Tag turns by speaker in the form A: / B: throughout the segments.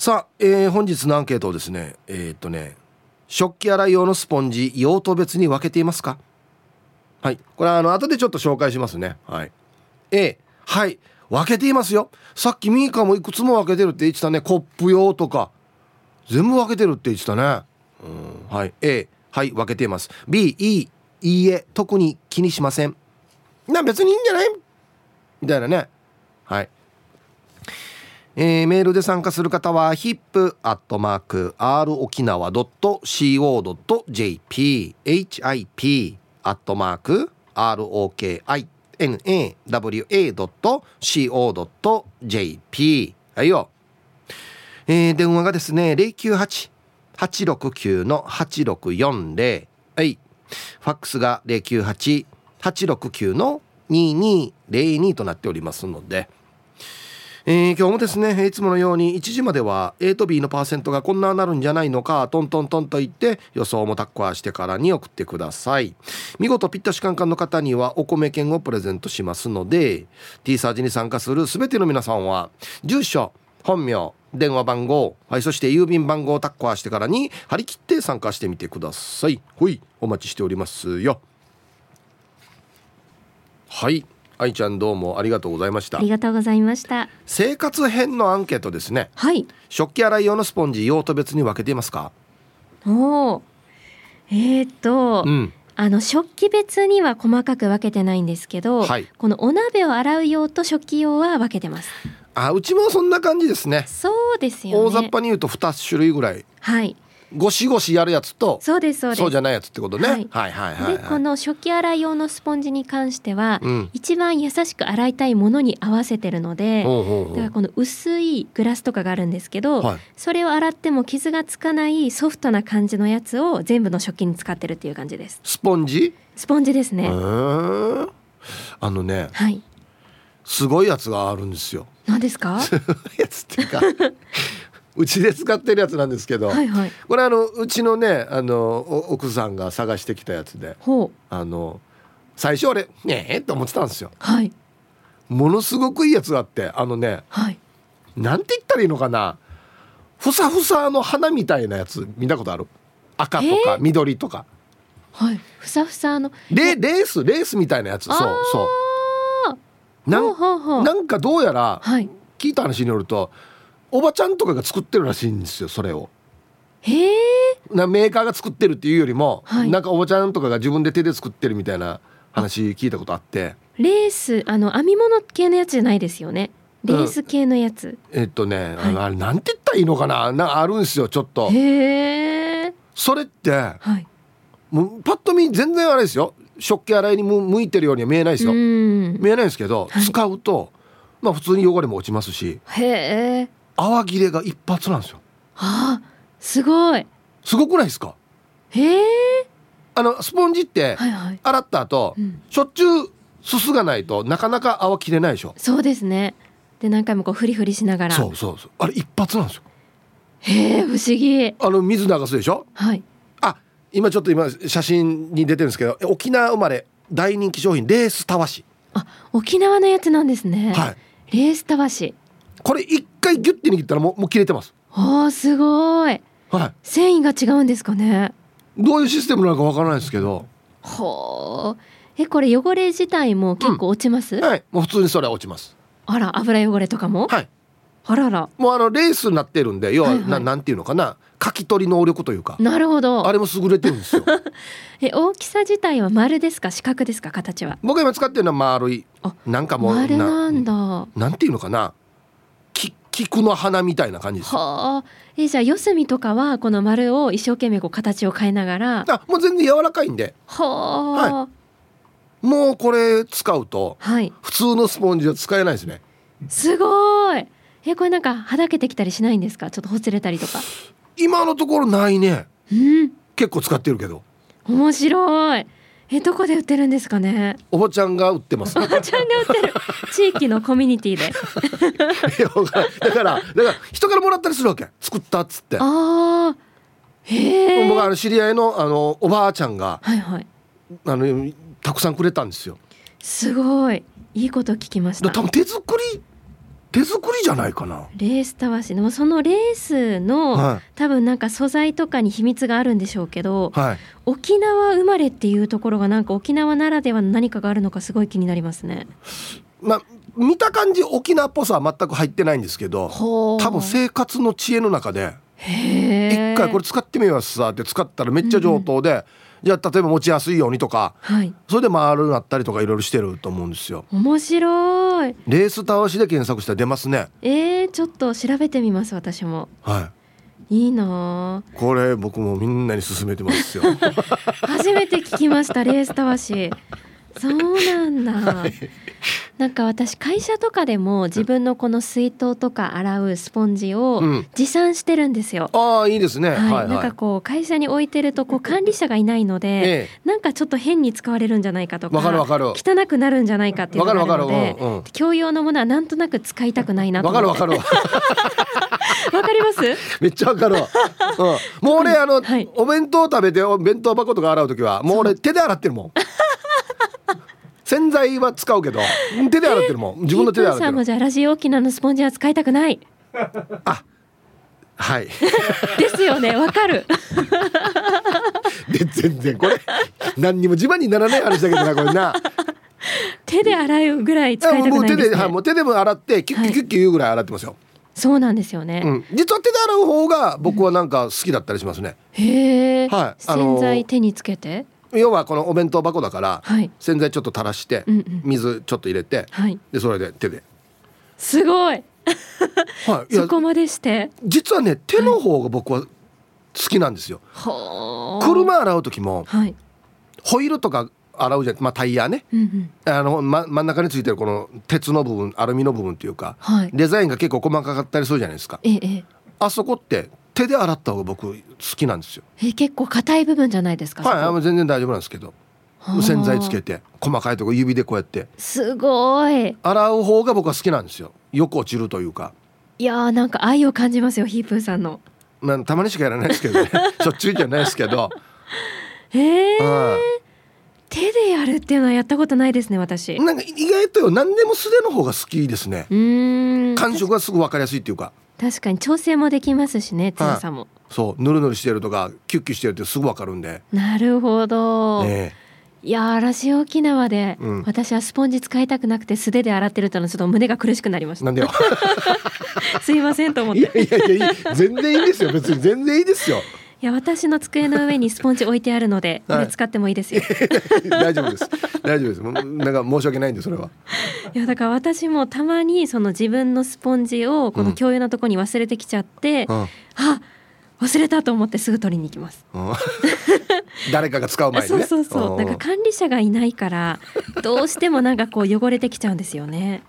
A: さあ、えー、本日のアンケートをですねえー、っとね食器洗い用のスポンジ用途別に分けていますか？はい。これはあの後でちょっと紹介しますね。はい。A はい。分けていますよ。さっきミーカもいくつも分けてるって言ってたね。コップ用とか。全部分けてるって言ってたね。うん。はい。A はい分けています。B E いいえ。特に気にしません。な別にいいんじゃない？みたいなね。はい。えー、メールで参加する方は hip.r 沖縄 .co.jp hip アットマーク ROKINAWA.co.jp はいよ、えー、電話がですね098-869の8640はい。ファックスが098-869の2202となっておりますのでえ、今日もですねいつものように1時までは A と B のパーセントがこんななるんじゃないのかトントントンと言って予想もタッコアしてからに送ってください。見事ピッタシカンカンの方にはお米券をプレゼントしますので T サージに参加する全ての皆さんは住所本名電話番号、はい、そして郵便番号をタッコアしてからに張り切って参加してみてください。ほいお待ちしておりますよ。はい。愛ちゃんどうもありがとうございました。
B: ありがとうございました。
A: 生活編のアンケートですね。
B: はい。
A: 食器洗い用のスポンジ用途別に分けていますか？
B: おおえっ、ー、と、うん、あの食器別には細かく分けてないんですけど、はい、このお鍋を洗う用と食器用は分けてます。
A: あうちもそんな感じですね。
B: そうですよ、ね、
A: 大雑把に言うと2種類ぐらい。
B: はい
A: ゴシゴシやるやつと
B: そうですそうです。
A: そうじゃないやつってことね、はい、はいはいはい、
B: でこの食器洗い用のスポンジに関しては、うん、一番優しく洗いたいものに合わせてるので、だからこの薄いグラスとかがあるんですけど、はい、それを洗っても傷がつかないソフトな感じのやつを全部の食器に使ってるっていう感じです。
A: スポンジ？
B: スポンジですね。
A: あのね、
B: はい、
A: すごいやつがあるんですよ。
B: 何ですか？
A: やつっていうかうちで使ってるやつなんですけど、
B: はいはい、
A: これあのうちのねあの奥さんが探してきたやつであの最初あれねえって思ってたんですよ。
B: はい、
A: ものすごくいいやつがあってあのね、
B: はい、
A: なんて言ったらいいのかな。ふさふさの花みたいなやつ見たことある？赤とか緑とか。
B: はい、ふさふさの
A: レレースレースみたいなやつ。そうそう。なんなんかどうやら、聞いた話によるとおばちゃんとかが作ってるらしいんですよそれを。
B: へえ。
A: なメーカーが作ってるっていうよりも、はい、なんかおばちゃんとかが自分で手で作ってるみたいな話聞いたことあって。
B: レースあの編み物系のやつじゃないですよね。レース系のやつ、
A: うん、えっとね、はい、あれなんて言ったらいいのかな？なあるんですよちょっと。
B: へえ。
A: それって、
B: はい、
A: もうパッと見全然あれですよ。食器洗いに向いてるようには見えないですよ。見えないですけど、はい、使うとまあ普通に汚れも落ちますし。
B: へえ
A: 泡切れが一発なんですよ。
B: はあ、すごい。
A: すごくないですか？
B: へえ。
A: あのスポンジって洗った後、
B: はいはい
A: しょっちゅうすすがないとなかなか泡切れないでしょ。
B: そうですね。で何回もこうフリフリしながら。
A: そうそうそう。あれ一発なんですよ。
B: へえ不思議。
A: あの水流すでしょ？
B: はい。
A: あ今ちょっと今写真に出てるんですけど沖縄生まれ大人気商品レースたわし。
B: あ沖縄のやつなんですね。
A: はい。
B: レースたわし。
A: これ一回ギュッて握ったらもうもう切れてます。
B: あーすごい。
A: はい。
B: 繊維が違うんですかね。
A: どういうシステムなのかわからないですけど。
B: ほう。えこれ汚れ自体も結構落ちます、
A: うん、はい。もう普通にそれは落ちます。
B: あら油汚れとかも？
A: はい。
B: あらら。
A: もうあのレースになってるんで要は、はいはい、ななんていうのかな。書き取り能力というか。
B: なるほど。
A: あれも優れてるんですよ。
B: え大きさ自体は丸ですか？四角ですか？形は。
A: 僕が今使ってるのは丸い。なんかもう
B: 丸なんだ。
A: なんていうのかな菊の花みたいな感じです
B: はあ。えじゃあ四隅とかはこの丸を一生懸命こう形を変えながら。
A: あもう全然柔らかいんで。
B: はあ、
A: はい、もうこれ使うと、
B: はい、
A: 普通のスポンジは使えないですね。
B: すごい。えこれなんかはだけてきたりしないんですか？ちょっとほつれたりとか。
A: 今のところないね、
B: うん、
A: 結構使ってるけど。
B: 面白いえどこで売ってるんですかね？
A: おばちゃんが売ってます。
B: おばちゃんが売ってる。地域のコミュニティで。
A: だからだから人からもらったりするわけ。作ったっつって。
B: ああへえ
A: 僕あの知り合いのあのおばあちゃんが、
B: はいはい、
A: あのたくさんくれたんですよ。
B: すごい。いいこと聞きました。
A: 多分手作り手作りじゃないかな。
B: レースたわしでもそのレースの、はい、多分なんか素材とかに秘密があるんでしょうけど、はい、沖縄生まれっていうところがなんか沖縄ならではの何かがあるのかすごい気になりますね。
A: まあ見た感じ沖縄っぽさは全く入ってないんですけど多分生活の知恵の中で一回これ使ってみますさって使ったらめっちゃ上等で、うんじゃあ例えば持ちやすいようにとか、はい、それで回るなったりとかいろいろしてると思うんですよ。
B: 面白い。
A: レース倒しで検索したら出ますね。
B: えー、ちょっと調べてみます私も。はい。いいな
A: これ僕もみんなに勧めてますよ。
B: 初めて聞きましたレースたわしそうなんだ、はい、なんか私会社とかでも自分のこの水筒とか洗うスポンジを持参してるんですよ。
A: うん、ああいいですね。はい、はい
B: はい、なんかこう会社に置いてるとこう 管理者がいないので、ええ、なんかちょっと変に使われるんじゃないかとか、
A: かるかる。
B: 汚くなるんじゃないかっていうのがあるので、うんうん、共用のものはなんとなく使いたくないなと
A: わかるわかる。わ
B: かります？
A: めっちゃわかるわ。うん、もう俺あの、はい、お弁当食べてお弁当箱とか洗う時はもう俺手で洗ってるもん。洗剤は使うけど手で洗ってるもん。自分の手で洗ってる。さん
B: もじゃあラジオ沖縄のスポンジは使いたくない？
A: あはい。
B: ですよねわかる。
A: で全然これ何にも自慢にならない話だけどなこれな。
B: 手で洗うぐらい使いたくない
A: です、ね、もう手で、はい、もう手でも洗ってキュッキュッキュッキュぐらい洗ってますよ、
B: そうなんですよね、う
A: ん、実は手で洗う方が僕はなんか好きだったりしますね、
B: へえ、はい、洗剤手につけて？
A: 要はこのお弁当箱だから、はい、洗剤ちょっと垂らして、うんうん、水ちょっと入れて、はい、でそれで手で。す
B: ごい、はい、そこまでして？
A: 実はね手の方が僕は好きなんですよ、はい、車洗う時も、はい、ホイールとか洗うじゃん、まあ、タイヤね、うんうん、あの、ま、真ん中についてるこの鉄の部分アルミの部分っていうか、はい、デザインが結構細かかったりするじゃないですか、ええ、あそこって手で洗った方が僕好きなんですよ。
B: え結構硬い部分じゃないですか
A: はい全然大丈夫なんですけど。洗剤つけて細かいとこ指でこうやって。
B: すごい。
A: 洗う方が僕は好きなんですよ。よく落ちるというか。
B: いやーなんか愛を感じますよヒープーさんの。
A: まあたまにしかやらないですけどね。しょっちゅうじゃないですけど。
B: へえー、手でやるっていうのはやったことないですね私。
A: なんか意外と何でも素手の方が好きですね。感触がすぐ分かりやすいっていうか
B: 確かに調整もできますしね強さも、
A: そうぬるぬるしてるとかキュッキュしてるってすぐわかるんで
B: なるほど、ね、いやラジオ沖縄で、うん、私はスポンジ使いたくなくて素手で洗ってるとのちょっと胸が苦しくなりました。
A: なんでよ。
B: すいませんと思って。いや
A: いやいや全然いいですよ別に。全然いいですよ
B: いや私の机の上にスポンジ置いてあるので、これ使ってもいいですよ。
A: 大丈夫です。大丈夫です。なんか申し訳ないんでそれは。
B: いやだから私もたまにその自分のスポンジをこの共有のとこに忘れてきちゃって、うん、あ忘れたと思ってすぐ取りに行きます。
A: 誰かが使う前に、
B: ね、そうそうそう。なんか管理者がいないからどうしてもなんかこう汚れてきちゃうんですよね。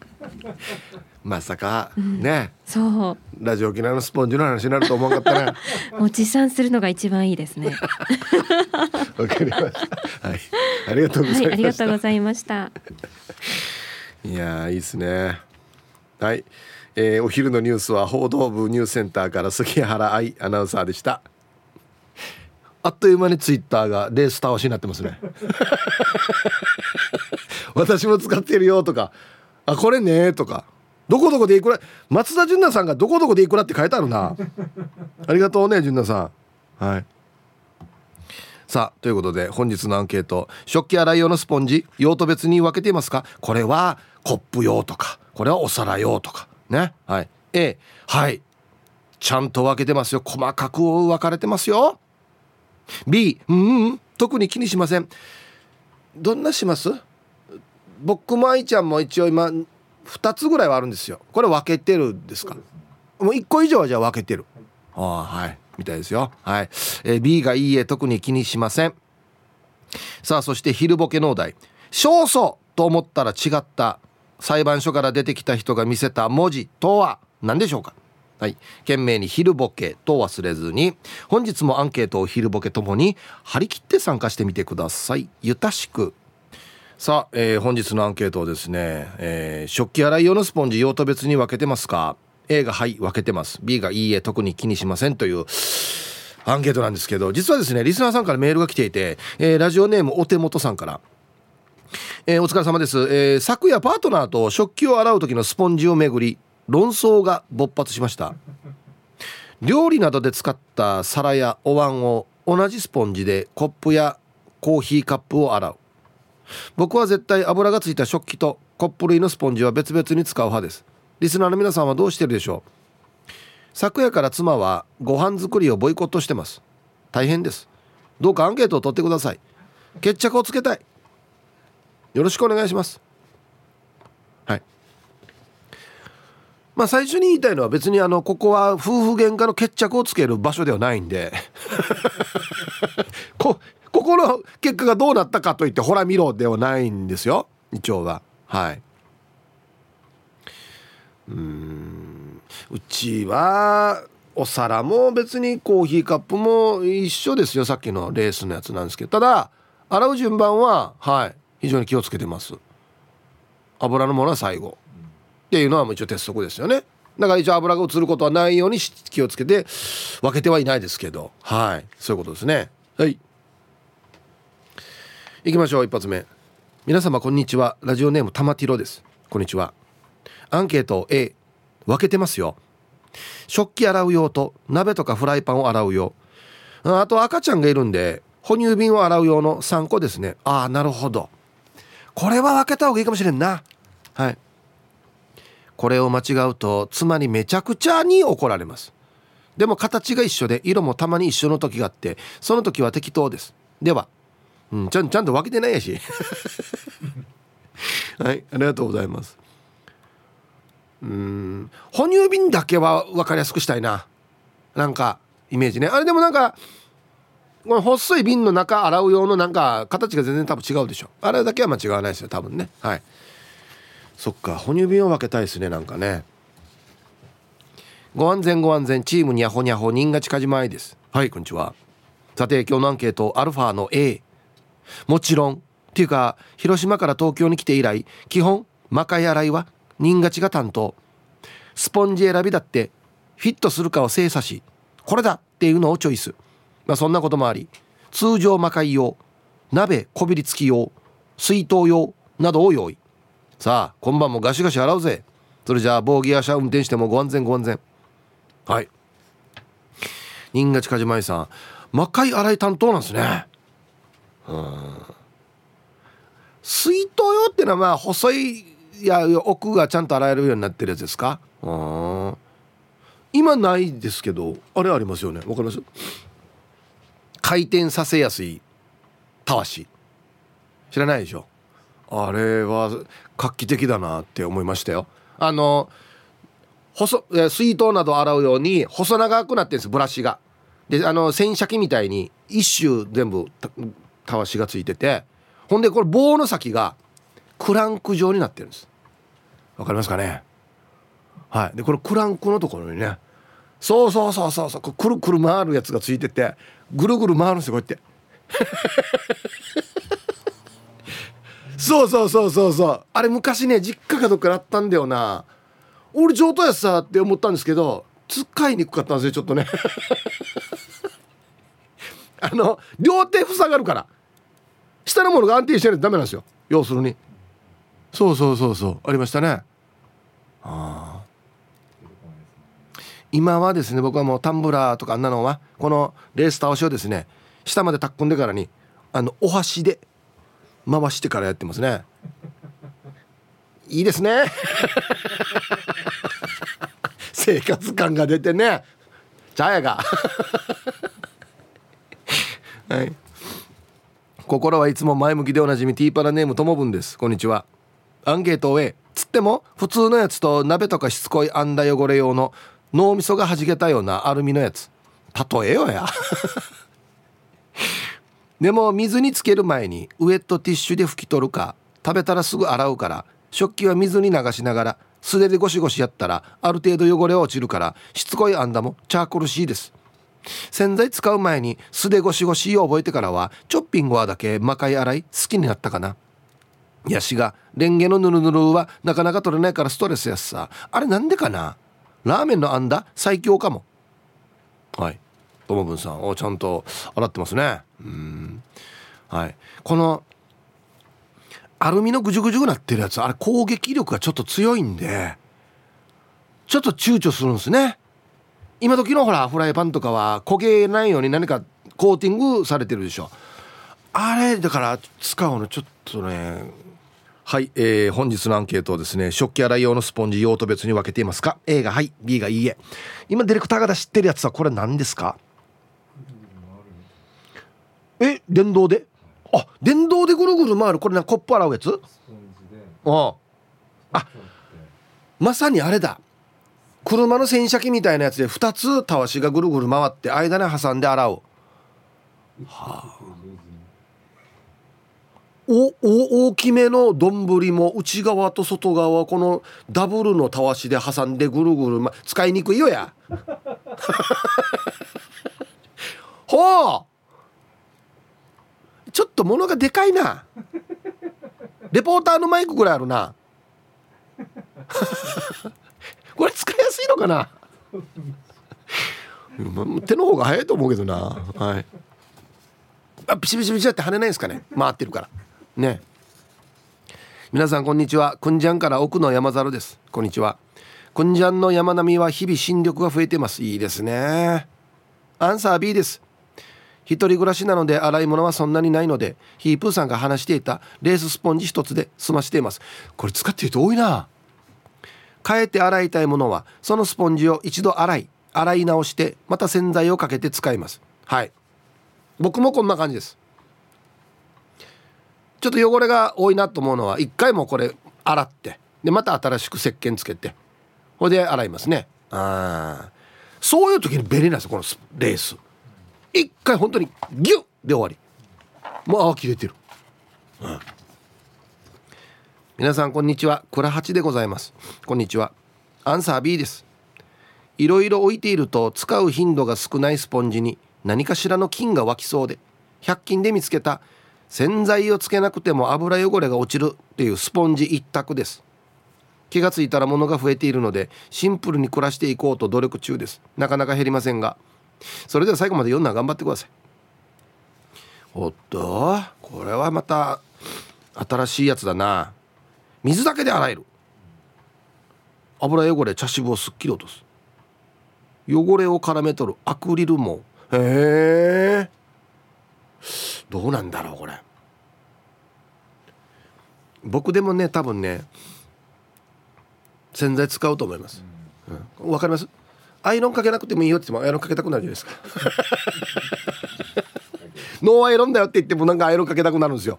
A: まさか、うん、ね。
B: そう。
A: ラジオ沖縄のスポンジの話になると思わなかったね。
B: もう持参するのが一番いいですね。
A: わかりました。はい。ありがとうございました、はい、あ
B: りがとうございました。
A: いやいいですね。はい、えー、お昼のニュースは報道部ニュースセンターから杉原愛アナウンサーでした。あっという間にツイッターがレース倒しになってますね。私も使ってるよとか。あこれねとかどこどこでいくら松田純奈さんがどこどこでいくらって書いてあるな。ありがとうね純奈さん。はい。さあということで本日のアンケート。食器洗い用のスポンジ用途別に分けていますか？これはコップ用とかこれはお皿用とか。ね？はい。A はい。ちゃんと分けてますよ。細かく分かれてますよ。B うん、うん、特に気にしません。どんなします？僕も愛ちゃんも一応今2つぐらいはあるんですよ。これ分けてるんですか？もう1個以上はじゃあ分けてる。ああはい。みたいですよ。はい、えー、B がいいえ特に気にしません。さあそして昼ボケのお題。勝訴と思ったら違った裁判所から出てきた人が見せた文字とは何でしょうか？はい。懸命に昼ボケと忘れずに、本日もアンケートを昼ボケともに張り切って参加してみてください。ゆたしく。さあ、えー、本日のアンケートをですね、えー、食器洗い用のスポンジ用途別に分けてますか？A がはい分けてます。B がいいえ特に気にしませんというアンケートなんですけど実はですねリスナーさんからメールが来ていて、えー、ラジオネームお手元さんから。えー、お疲れ様です、えー、昨夜パートナーと食器を洗う時のスポンジをめぐり論争が勃発しました。料理などで使った皿やお椀を同じスポンジでコップやコーヒーカップを洗う。僕は絶対油がついた食器とコップ類のスポンジは別々に使う派です。リスナーの皆さんはどうしてるでしょう？昨夜から妻はご飯作りをボイコットしてます。大変です。どうかアンケートを取ってください。決着をつけたい。よろしくお願いします。はい。まあ最初に言いたいのは別にあのここは夫婦喧嘩の決着をつける場所ではないんで。こここの結果がどうなったかといってほら見ろではないんですよ。一応は。はい。うん。うちはお皿も別にコーヒーカップも一緒ですよ。さっきのレースのやつなんですけど。ただ洗う順番ははい。非常に気をつけてます。油のものは最後。っていうのはもう一応鉄則ですよね。だから一応油が移ることはないように気をつけて分けてはいないですけど。はい。そういうことですね。はい。行きましょう一発目。皆様こんにちは。ラジオネーム玉ティロです。こんにちは。アンケート A 分けてますよ。食器洗う用と鍋とかフライパンを洗う用。あと赤ちゃんがいるんで哺乳瓶を洗う用の3個ですね。ああなるほど。これは分けた方がいいかもしれんな。はい。これを間違うと妻にめちゃくちゃに怒られます。でも形が一緒で色もたまに一緒の時があってその時は適当です。では、うん、ちゃんちゃんと分けてないやし。はいありがとうございます。うん哺乳瓶だけは分かりやすくしたいな。なんかイメージね。あれでもなんかこの細い瓶の中洗う用のなんか形が全然多分違うでしょ。あれだけは間違わないですよ多分ね。はい。そっか哺乳瓶を分けたいですねなんかね。ご安全ご安全チームにゃほにゃほ人が近島愛です。はいこんにちは。さて今日のアンケートアルファの A もちろん。っていうか広島から東京に来て以来基本魔界洗いは人がちが担当。スポンジ選びだってフィットするかを精査しこれだっていうのをチョイス。まあそんなこともあり通常魔界用鍋こびりつき用水筒用などを用意。さあ今晩もガシガシ洗うぜ。それじゃあボーギア車運転してもご安全ご安全。はい。新賀近島井さん魔界洗い担当なんですね。うん。水筒用ってのはまあ細いいや奥がちゃんと洗えるようになってるやつですか？うん。今ないですけどあれありますよね。わかります？回転させやすいたわし。知らないでしょ？あれは画期的だなって思いましたよ。あの細水筒など洗うように細長くなってるんですブラシが。であの洗車機みたいに一周全部たわしがついててほんでこれ棒の先がクランク状になってるんです。わかりますかね？はい。でこれクランクのところにねそうそうそうそうそうくるくる回るやつがついててぐるぐる回るんですよこうやって。そうそうそうそうそう。あれ昔ね実家かどっかあったんだよな。俺上等やつさって思ったんですけど使いにくかったんですよちょっとね。あの両手塞がるから。下のものが安定しないとダメなんですよ。要するに。そうそうそうそう。ありましたね。ああ今はですね僕はもうタンブラーとかあんなのはこのレース倒しをですね下までタッコんでからにあのお箸で回してからやってますね。いいですね。生活感が出てね。茶屋が。はい。心はいつも前向きでおなじみティーパラネームともぶんです。こんにちは。アンケートを終えつっても普通のやつと鍋とかしつこいあんだ汚れ用の脳みそがはじけたようなアルミのやつ。例えよや。でも水につける前にウエットティッシュで拭き取るか食べたらすぐ洗うから食器は水に流しながら素手でゴシゴシやったらある程度汚れは落ちるからしつこいあんだもチャーコルシーです。洗剤使う前に素手ゴシゴシを覚えてからはチョッピングはだけ魔界洗い好きになったかな。ヤシがレンゲのヌルヌルはなかなか取れないからストレスやすさ。あれなんでかな？ラーメンのあんだ？最強かも。はい。ともぶんさんおちゃんと洗ってますね。うん。はい。このアルミのぐじゅぐじゅなってるやつあれ攻撃力がちょっと強いんでちょっと躊躇するんですね。今時のほらフライパンとかは焦げないように何かコーティングされてるでしょ。あれだから使うのちょっとね。はい、えー、本日のアンケートをですね食器洗い用のスポンジ用途別に分けていますか？A がはい B がいいえ。今ディレクターが知ってるやつはこれ何ですか？え電動で？あ電動でぐるぐる回る？これなコップ洗うやつ？あ。あまさにあれだ車の洗車機みたいなやつで2つたわしがぐるぐる回って間に挟んで洗う。はあ。おお大きめの丼も内側と外側このダブルのたわしで挟んでぐるぐる、ま、使いにくいよや。ほう。ちょっと物がでかいな。レポーターのマイクぐらいあるな。これ使のかな？手の方が早いと思うけどな。はい。あピシピシピシって跳ねないですかね？回ってるから。ね。皆さんこんにちは。くんじゃんから奥の山猿です。こんにちは。くんじゃんの山並みは日々新緑が増えてます。いいですね。アンサー B です。一人暮らしなので洗い物はそんなにないのでヒープーさんが話していたレーススポンジ一つで済ましています。これ使ってる人多いな。変えて洗いたいものはそのスポンジを一度洗い洗い直してまた洗剤をかけて使います。はい。僕もこんな感じです。ちょっと汚れが多いなと思うのは一回もこれ洗ってでまた新しく石鹸つけてほいで洗いますね。ああそういう時に便利なんですよこのレース。一回本当にギュッで終わり。もうあ切れてる、うん、皆さんこんにちは。倉八でございます。こんにちは。アンサー B です。いろいろ置いていると使う頻度が少ないスポンジに何かしらの菌が湧きそうで100均で見つけた。洗剤をつけなくても油汚れが落ちるっていうスポンジ一択です。気がついたら物が増えているのでシンプルに暮らしていこうと努力中です。なかなか減りませんが。それでは最後まで読んだら頑張ってください。おっとこれはまた新しいやつだな。水だけで洗える。油汚れ茶渋をすっきり落とす。汚れを絡め取るアクリルも。へえ。どうなんだろうこれ。僕でもね多分ね洗剤使うと思います、うん、わかります？アイロンかけなくてもいいよって言ってもアイロンかけたくなるじゃないですか。ノーアイロンだよって言ってもなんかアイロンかけたくなるんですよ。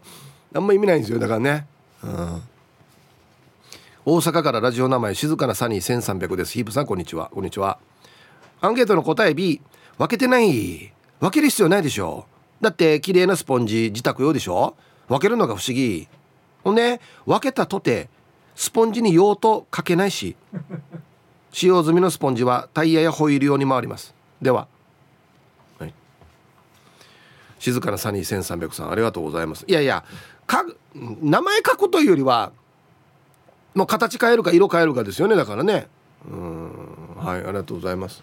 A: あんま意味ないんですよだからね、うん、大阪からラジオ名前静かなサニー1300です。ヒープさんこんにちは。こんにちは。アンケートの答え B 分けてない。分ける必要ないでしょ。だって綺麗なスポンジ自宅用でしょ。分けるのが不思議。ほんで分けたとてスポンジに用途かけないし 使用済みのスポンジはタイヤやホイール用に回ります。では、はい、静かなサニー1300さんありがとうございます。いやいやか名前書くというよりはもう形変えるか色変えるかですよねだからね。うん。はいありがとうございます。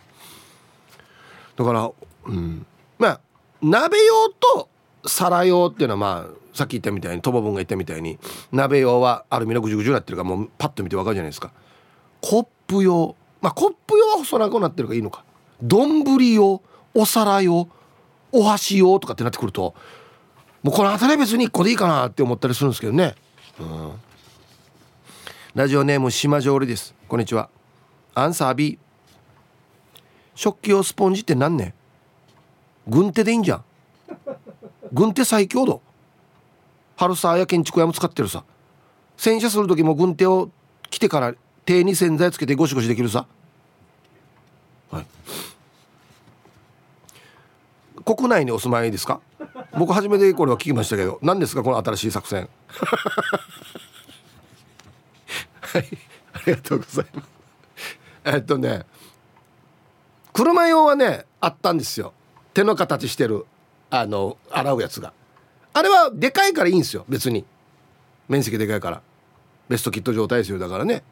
A: だからうん。まあ鍋用と皿用っていうのはまあさっき言ったみたいにとぼぶんが言ったみたいに鍋用はアルミのぐじゅぐじゅなってるからもうパッと見てわかるじゃないですか。コップ用。まあコップ用は細長くなってるからいいのか。丼用お皿用お箸用とかってなってくるともうこの辺り別に1個でいいかなって思ったりするんですけどね。うん。ラジオネーム島上りです。こんにちは。アンサー B 食器用スポンジって何ね軍手でいいんじゃん。軍手最強度。春さや建築屋も使ってるさ。洗車する時も軍手を着てから手に洗剤つけてゴシゴシできるさ。はい。国内にお住まいですか？僕初めてこれは聞きましたけど何ですかこの新しい作戦？はい。ありがとうございます。えっとね車用はねあったんですよ。手の形してるあの洗うやつが。あれはでかいからいいんですよ別に。面積でかいから。ベストキット状態ですよだからね。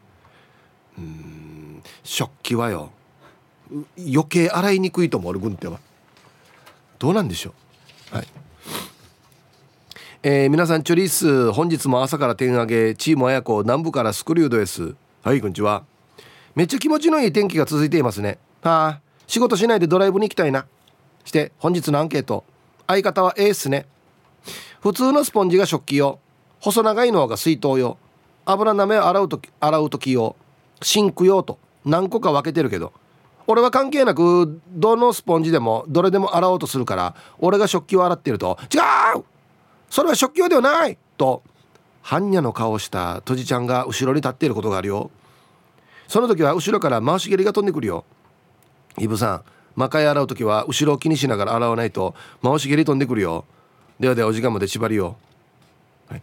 A: うん食器はよ余計洗いにくいと思う軍手は。どうなんでしょう。はい。えー、皆さんチョリース本日も朝から点上げチーム綾子南部からスクリュードです。はいこんにちは。めっちゃ気持ちのいい天気が続いていますね。はあ仕事しないでドライブに行きたいな。して本日のアンケート。相方は A っすね。普通のスポンジが食器用。細長いのが水筒用。油なめを洗う時洗う時用。シンク用と何個か分けてるけど。俺は関係なくどのスポンジでもどれでも洗おうとするから俺が食器を洗ってると「違うそれは食器ではない!」と般若の顔をしたとじちゃんが後ろに立っていることがあるよ。その時は後ろから回し蹴りが飛んでくるよ。イブさん魔界洗う時は後ろを気にしながら洗わないと回し蹴り飛んでくるよ。ではではお時間まで縛りよ、はい、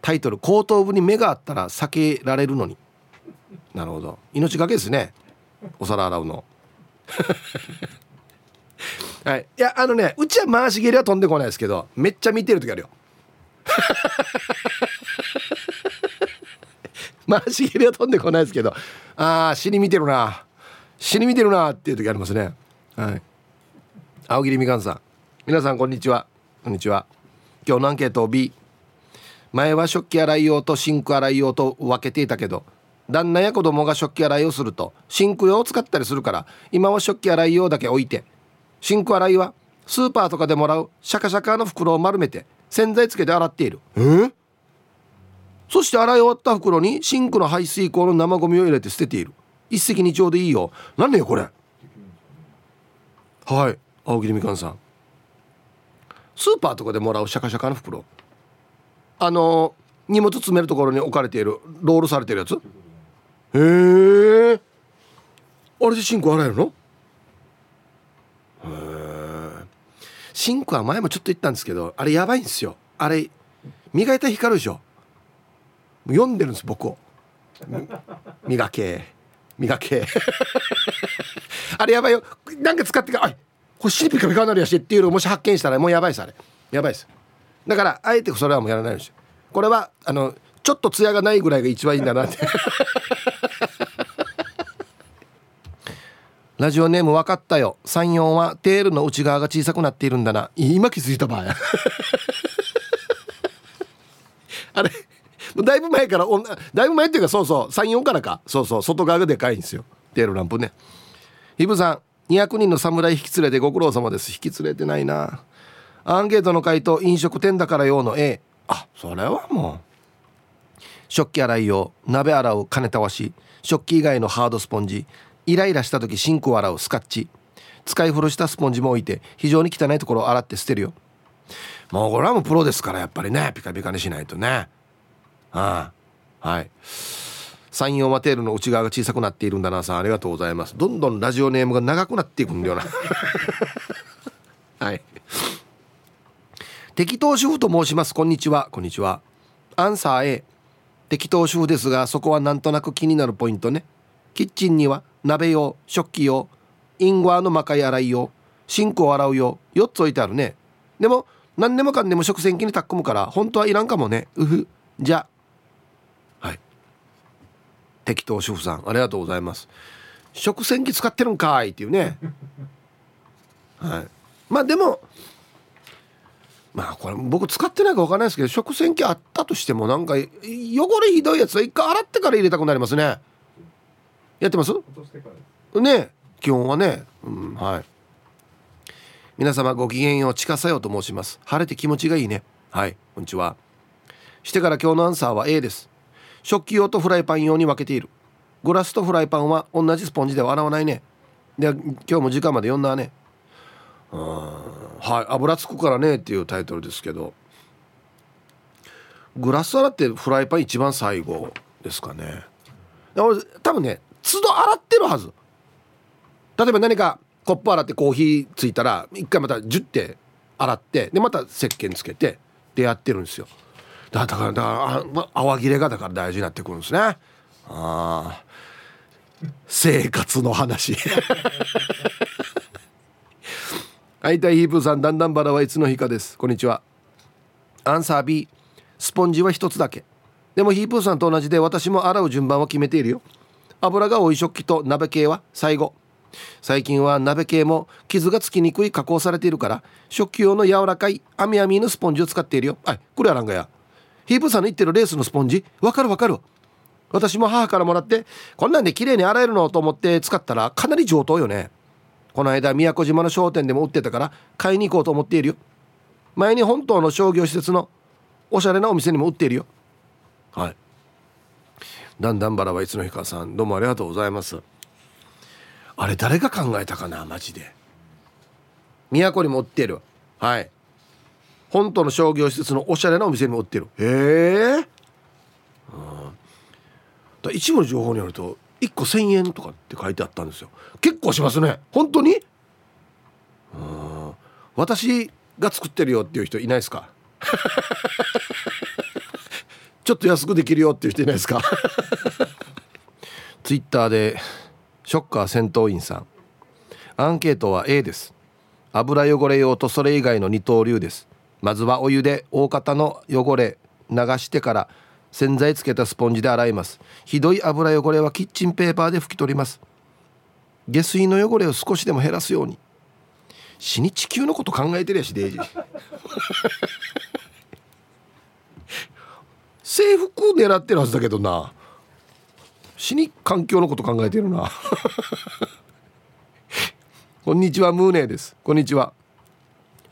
A: タイトル「後頭部に目があったら避けられるのに」なるほど。命がけですね。お皿洗うの。はい。いやあのねうちは回し蹴りは飛んでこないですけどめっちゃ見てる時あるよ。回し蹴りは飛んでこないですけどああ死に見てるな。死に見てるなっていう時ありますね。はい。青桐みかんさん。皆さんこんにちは。こんにちは。今日のアンケート B 前は食器洗い用とシンク洗い用と分けていたけど旦那や子供が食器洗いをするとシンク用を使ったりするから今は食器洗い用だけ置いてシンク洗いはスーパーとかでもらうシャカシャカの袋を丸めて洗剤つけて洗っている。え？そして洗い終わった袋にシンクの排水口の生ゴミを入れて捨てている。一石二鳥でいいよ。何だよこれ。はい青桐みかんさん。スーパーとかでもらうシャカシャカの袋。あの荷物詰めるところに置かれているロールされてるやつ。へえ。あれでシンク洗えるのへえシンクは前もちょっと言ったんですけどあれやばいんですよ。あれ磨いたら光るでしょ。読んでるんです僕を。磨け。磨け。あれやばいよ。なんか使ってかあこれシリピカピカになるやしっていうのをもし発見したらもうやばいですあれ。やばいです。だからあえてそれはもうやらないですよこれはあのちょっと艶がないぐらいが一番いいんだなって。ラジオネーム分かったよ。34はテールの内側が小さくなっているんだな。今気づいた場合 あれだいぶ前からだいぶ前っていうかそうそう34からか。そうそう外側がでかいんですよ。テールランプね。ヒブさん200人の侍引き連れてご苦労様です。引き連れてないな。アンケートの回答飲食店だから用の A あそれはもう。食器洗い用鍋洗う金たわし。食器以外のハードスポンジ。イライラした時シンクを洗うスカッチ。使い古したスポンジも置いて非常に汚いところを洗って捨てるよ。もうこれはもうプロですからやっぱりね。ピカピカにしないとね。ああ。はい。山陽マテールの内側が小さくなっているんだなさん。ありがとうございます。どんどんラジオネームが長くなっていくんだよな。はい。適当主婦と申します。こんにちは。こんにちは。アンサー A 適当主婦ですがそこはなんとなく気になるポイントね。キッチンには鍋用食器用インゴアの魔界洗い用シンクを洗う用4つ置いてあるね。でも何でもかんでも食洗機に炊き込むから本当はいらんかもね。うふじゃ。はい。適当主婦さん。ありがとうございます。食洗機使ってるんかいっていうね。はい。まあでもまあこれ僕使ってないか分かんないですけど食洗機あったとしてもなんか汚れひどいやつは一回洗ってから入れたくなりますね。やってます？ね基本はね、うん、はい。皆様ごきげんよう近さよと申します。晴れて気持ちがいいね。はいこんにちは。してから今日のアンサーは A です。食器用とフライパン用に分けている。グラスとフライパンは同じスポンジでは洗わないね。で今日も時間まで読んだね。うんはい油つくからねっていうタイトルですけど。グラス洗ってフライパン一番最後ですかね。多分ね都度洗ってるはず。例えば何かコップ洗ってコーヒーついたら一回またジュッて洗ってでまた石鹸つけてでやってるんですよ。だからだから泡切れがだから大事になってくるんですね。ああ生活の話。会いたいヒープさんだんだんバラはいつの日かです。こんにちは。アンサー B スポンジは一つだけ。でもヒープーさんと同じで私も洗う順番は決めているよ。油が多い食器と鍋系は最後。最近は鍋系も傷がつきにくい加工されているから食器用の柔らかい網網のスポンジを使っているよ。はいこれはなんかや？ヒープさんの言ってるレースのスポンジ？わかるわかる。私も母からもらってこんなんで綺麗に洗えるのと思って使ったらかなり上等よね。この間宮古島の商店でも売ってたから買いに行こうと思っているよ。前に本島の商業施設のおしゃれなお店にも売っているよ。はい。だんだんバラはいつの日かさんどうもありがとうございます。あれ誰が考えたかなマジで。都にも売ってる。はい。本島の商業施設のおしゃれなお店にも売ってる。へえ。だ一部の情報によると1個1,000円とかって書いてあったんですよ。結構しますね。本当に？うん。私が作ってるよっていう人いないですか？ちょっと安くできるよっていう人いないですか？ツイッターでショッカー戦闘員さん。アンケートは A です。油汚れ用とそれ以外の二刀流です。まずはお湯で大方の汚れ流してから洗剤つけたスポンジで洗います。ひどい油汚れはキッチンペーパーで拭き取ります。下水の汚れを少しでも減らすように。死に地球のこと考えてるやしデイジー制服狙ってるはずだけどな。死に環境のこと考えてるな。こんにちはムーネーです。こんにちは。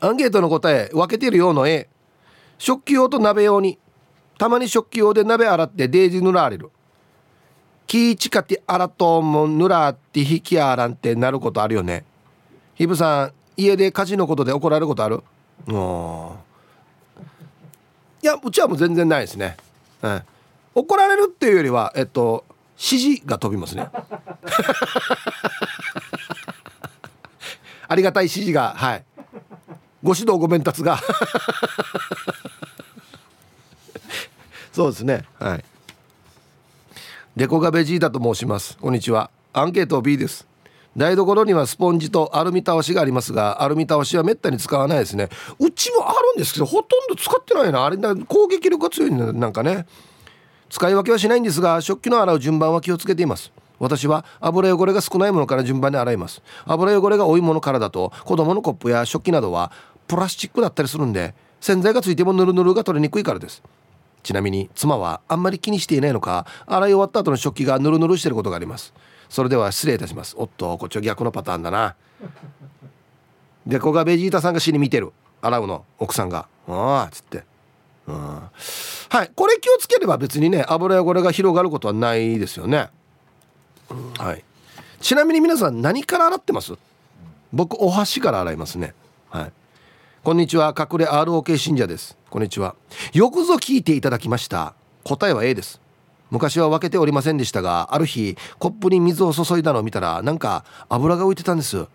A: アンケートの答え分けてるようの A 食器用と鍋用に。たまに食器用で鍋洗ってデージ塗られる。気近って洗とも塗らって引きあらんってなることあるよね。ひぶさん家で家事のことで怒られることある？もいやうちはもう全然ないですね、うん、怒られるっていうよりはえっと指示が飛びますね。ありがたい指示がはい。ご指導ご鞭達が。そうですね。はい。デコがベジータと申します。こんにちは。アンケート B です。台所にはスポンジとアルミ倒しがありますがアルミ倒しはめったに使わないですね。うちもあるんですけどほとんど使ってないな。あれだ攻撃力が強いんだなんかね。使い分けはしないんですが食器の洗う順番は気をつけています。私は油汚れが少ないものから順番に洗います。油汚れが多いものからだと子供のコップや食器などはプラスチックだったりするんで洗剤がついてもヌルヌルが取れにくいからです。ちなみに妻はあんまり気にしていないのか洗い終わった後の食器がヌルヌルしていることがあります。それでは失礼いたします。おっとこっちは逆のパターンだな。でここがベジータさんが死に見てる。洗うの奥さんが「ああ」っつって。うん。はいこれ気をつければ別にね油汚れが広がることはないですよね、はい。ちなみに皆さん何から洗ってます？僕お箸から洗いますね。はい。こんにちは隠れ ROK 信者です。こんにちは。よくぞ聞いていただきました。答えは A です。昔は分けておりませんでしたがある日コップに水を注いだのを見たらなんか油が浮いてたんです。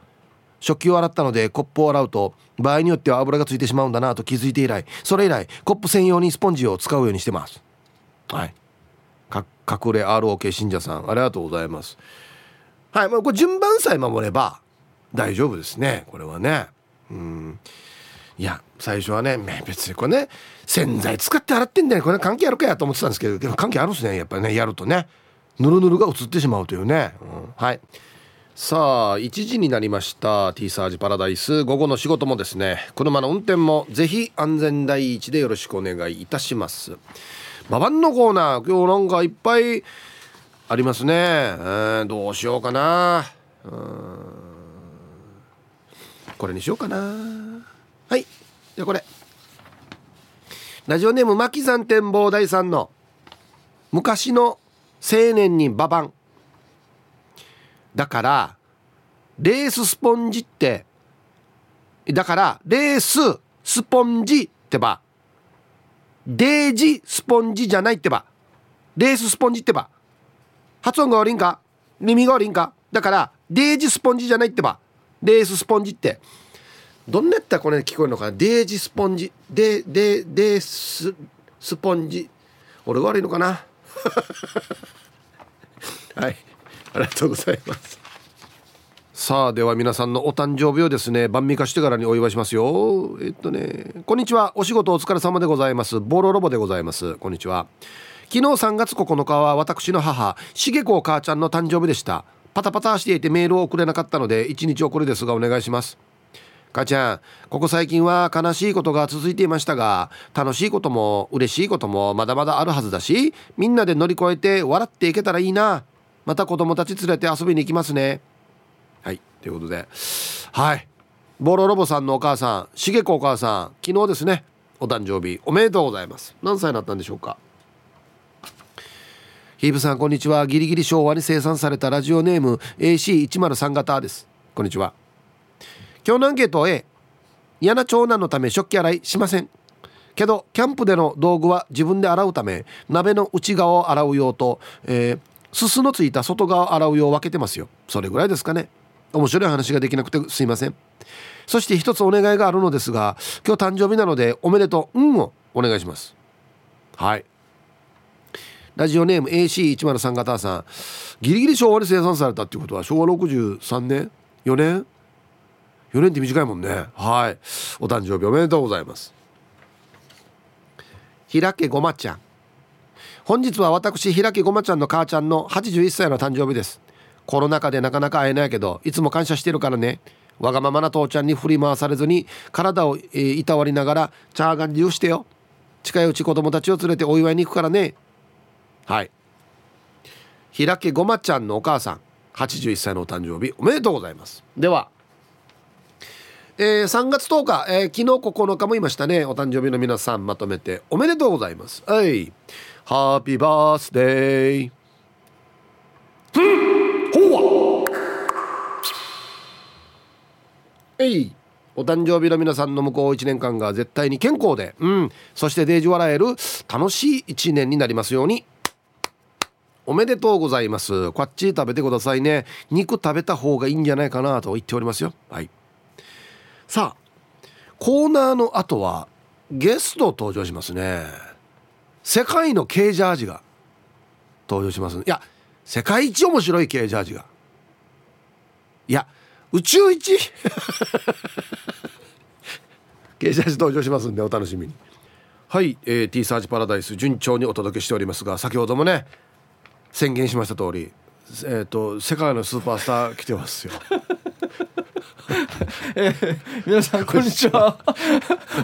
A: 食器を洗ったのでコップを洗うと場合によっては油がついてしまうんだなと気づいて以来それ以来コップ専用にスポンジを使うようにしてます。はい。隠れ ROK 信者さんありがとうございます。はいもうこれ順番さえ守れば大丈夫ですねこれはね。うん。いや最初はね別にこれね洗剤使って洗ってんだよこれ関係あるかやと思ってたんですけど関係あるんですねやっぱりねやるとねぬるぬるが映ってしまうというね、うん、はい。さあ1時になりました T サージパラダイス。午後の仕事もですね車の運転もぜひ安全第一でよろしくお願いいたします。ババンのコーナー今日なんかいっぱいありますね、えー、どうしようかな。うん。これにしようかな。はい。じゃこれ。ラジオネーム牧山展望台さんの昔の青年にババン。だからレーススポンジってだからレーススポンジってば。デージスポンジじゃないってば。レーススポンジってば。発音が悪いんか？耳が悪いんか？だからデージスポンジじゃないってば。レーススポンジって。どんなやったらこれ聞こえるのかな？デージスポンジ。デデデススポンジ。俺悪いのかな？はい。ありがとうございます。さあでは皆さんのお誕生日をですね晩味化してからにお祝いしますよ。えっとねこんにちは。お仕事お疲れ様でございます。ボロロボでございます。こんにちは。昨日3月9日は私の母茂子お母ちゃんの誕生日でした。パタパタしていてメールを送れなかったので1日遅れですがお願いします。母ちゃんここ最近は悲しいことが続いていましたが楽しいことも嬉しいこともまだまだあるはずだしみんなで乗り越えて笑っていけたらいいな。また子供たち連れて遊びに行きますね。はいということで。はい。ボロロボさんのお母さんしげこお母さん昨日ですね。お誕生日おめでとうございます。何歳になったんでしょうか。ヒーブさんこんにちは。ギリギリ昭和に生産されたラジオネーム AC103 型です。こんにちは。今日のアンケート A 嫌な長男のため食器洗いしません。けどキャンプでの道具は自分で洗うため鍋の内側を洗う用と、えー、すすのついた外側を洗う用を分けてますよ。それぐらいですかね。面白い話ができなくてすいません。そして一つお願いがあるのですが今日誕生日なのでおめでとううんをお願いします。はい。ラジオネーム AC103 型さんギリギリ昭和に生産されたっていうことは昭和63年？4年？4年って短いもんね。はい。お誕生日おめでとうございます。平家ごまちゃん。本日は私平家ごまちゃんの母ちゃんの81歳の誕生日です。コロナ禍でなかなか会えないけどいつも感謝してるからね。わがままな父ちゃんに振り回されずに体を、えー、いたわりながらチャーガン流してよ。近いうち子供たちを連れてお祝いに行くからね。はい。平家ごまちゃんのお母さん81歳のお誕生日おめでとうございます。ではえー、3月10日、えー、昨日9日もいましたね。お誕生日の皆さんまとめておめでとうございます。はい。ハッピーバースデーほうえい。お誕生日の皆さんの向こう1年間が絶対に健康で、うん、そしてデージ笑える楽しい1年になりますように。おめでとうございます。こっち食べてくださいね。肉食べた方がいいんじゃないかなと言っておりますよ。はい。さあコーナーの後はゲスト登場しますね。世界のケージャージが登場しますいや世界一面白いケージャージが。いや宇宙一 ケージャージ登場しますんでお楽しみに。はい、えー、T サージパラダイス順調にお届けしておりますが先ほどもね宣言しました通りえっ、ー、と世界のスーパースター来てますよ。
C: えー、皆さんこんにちは。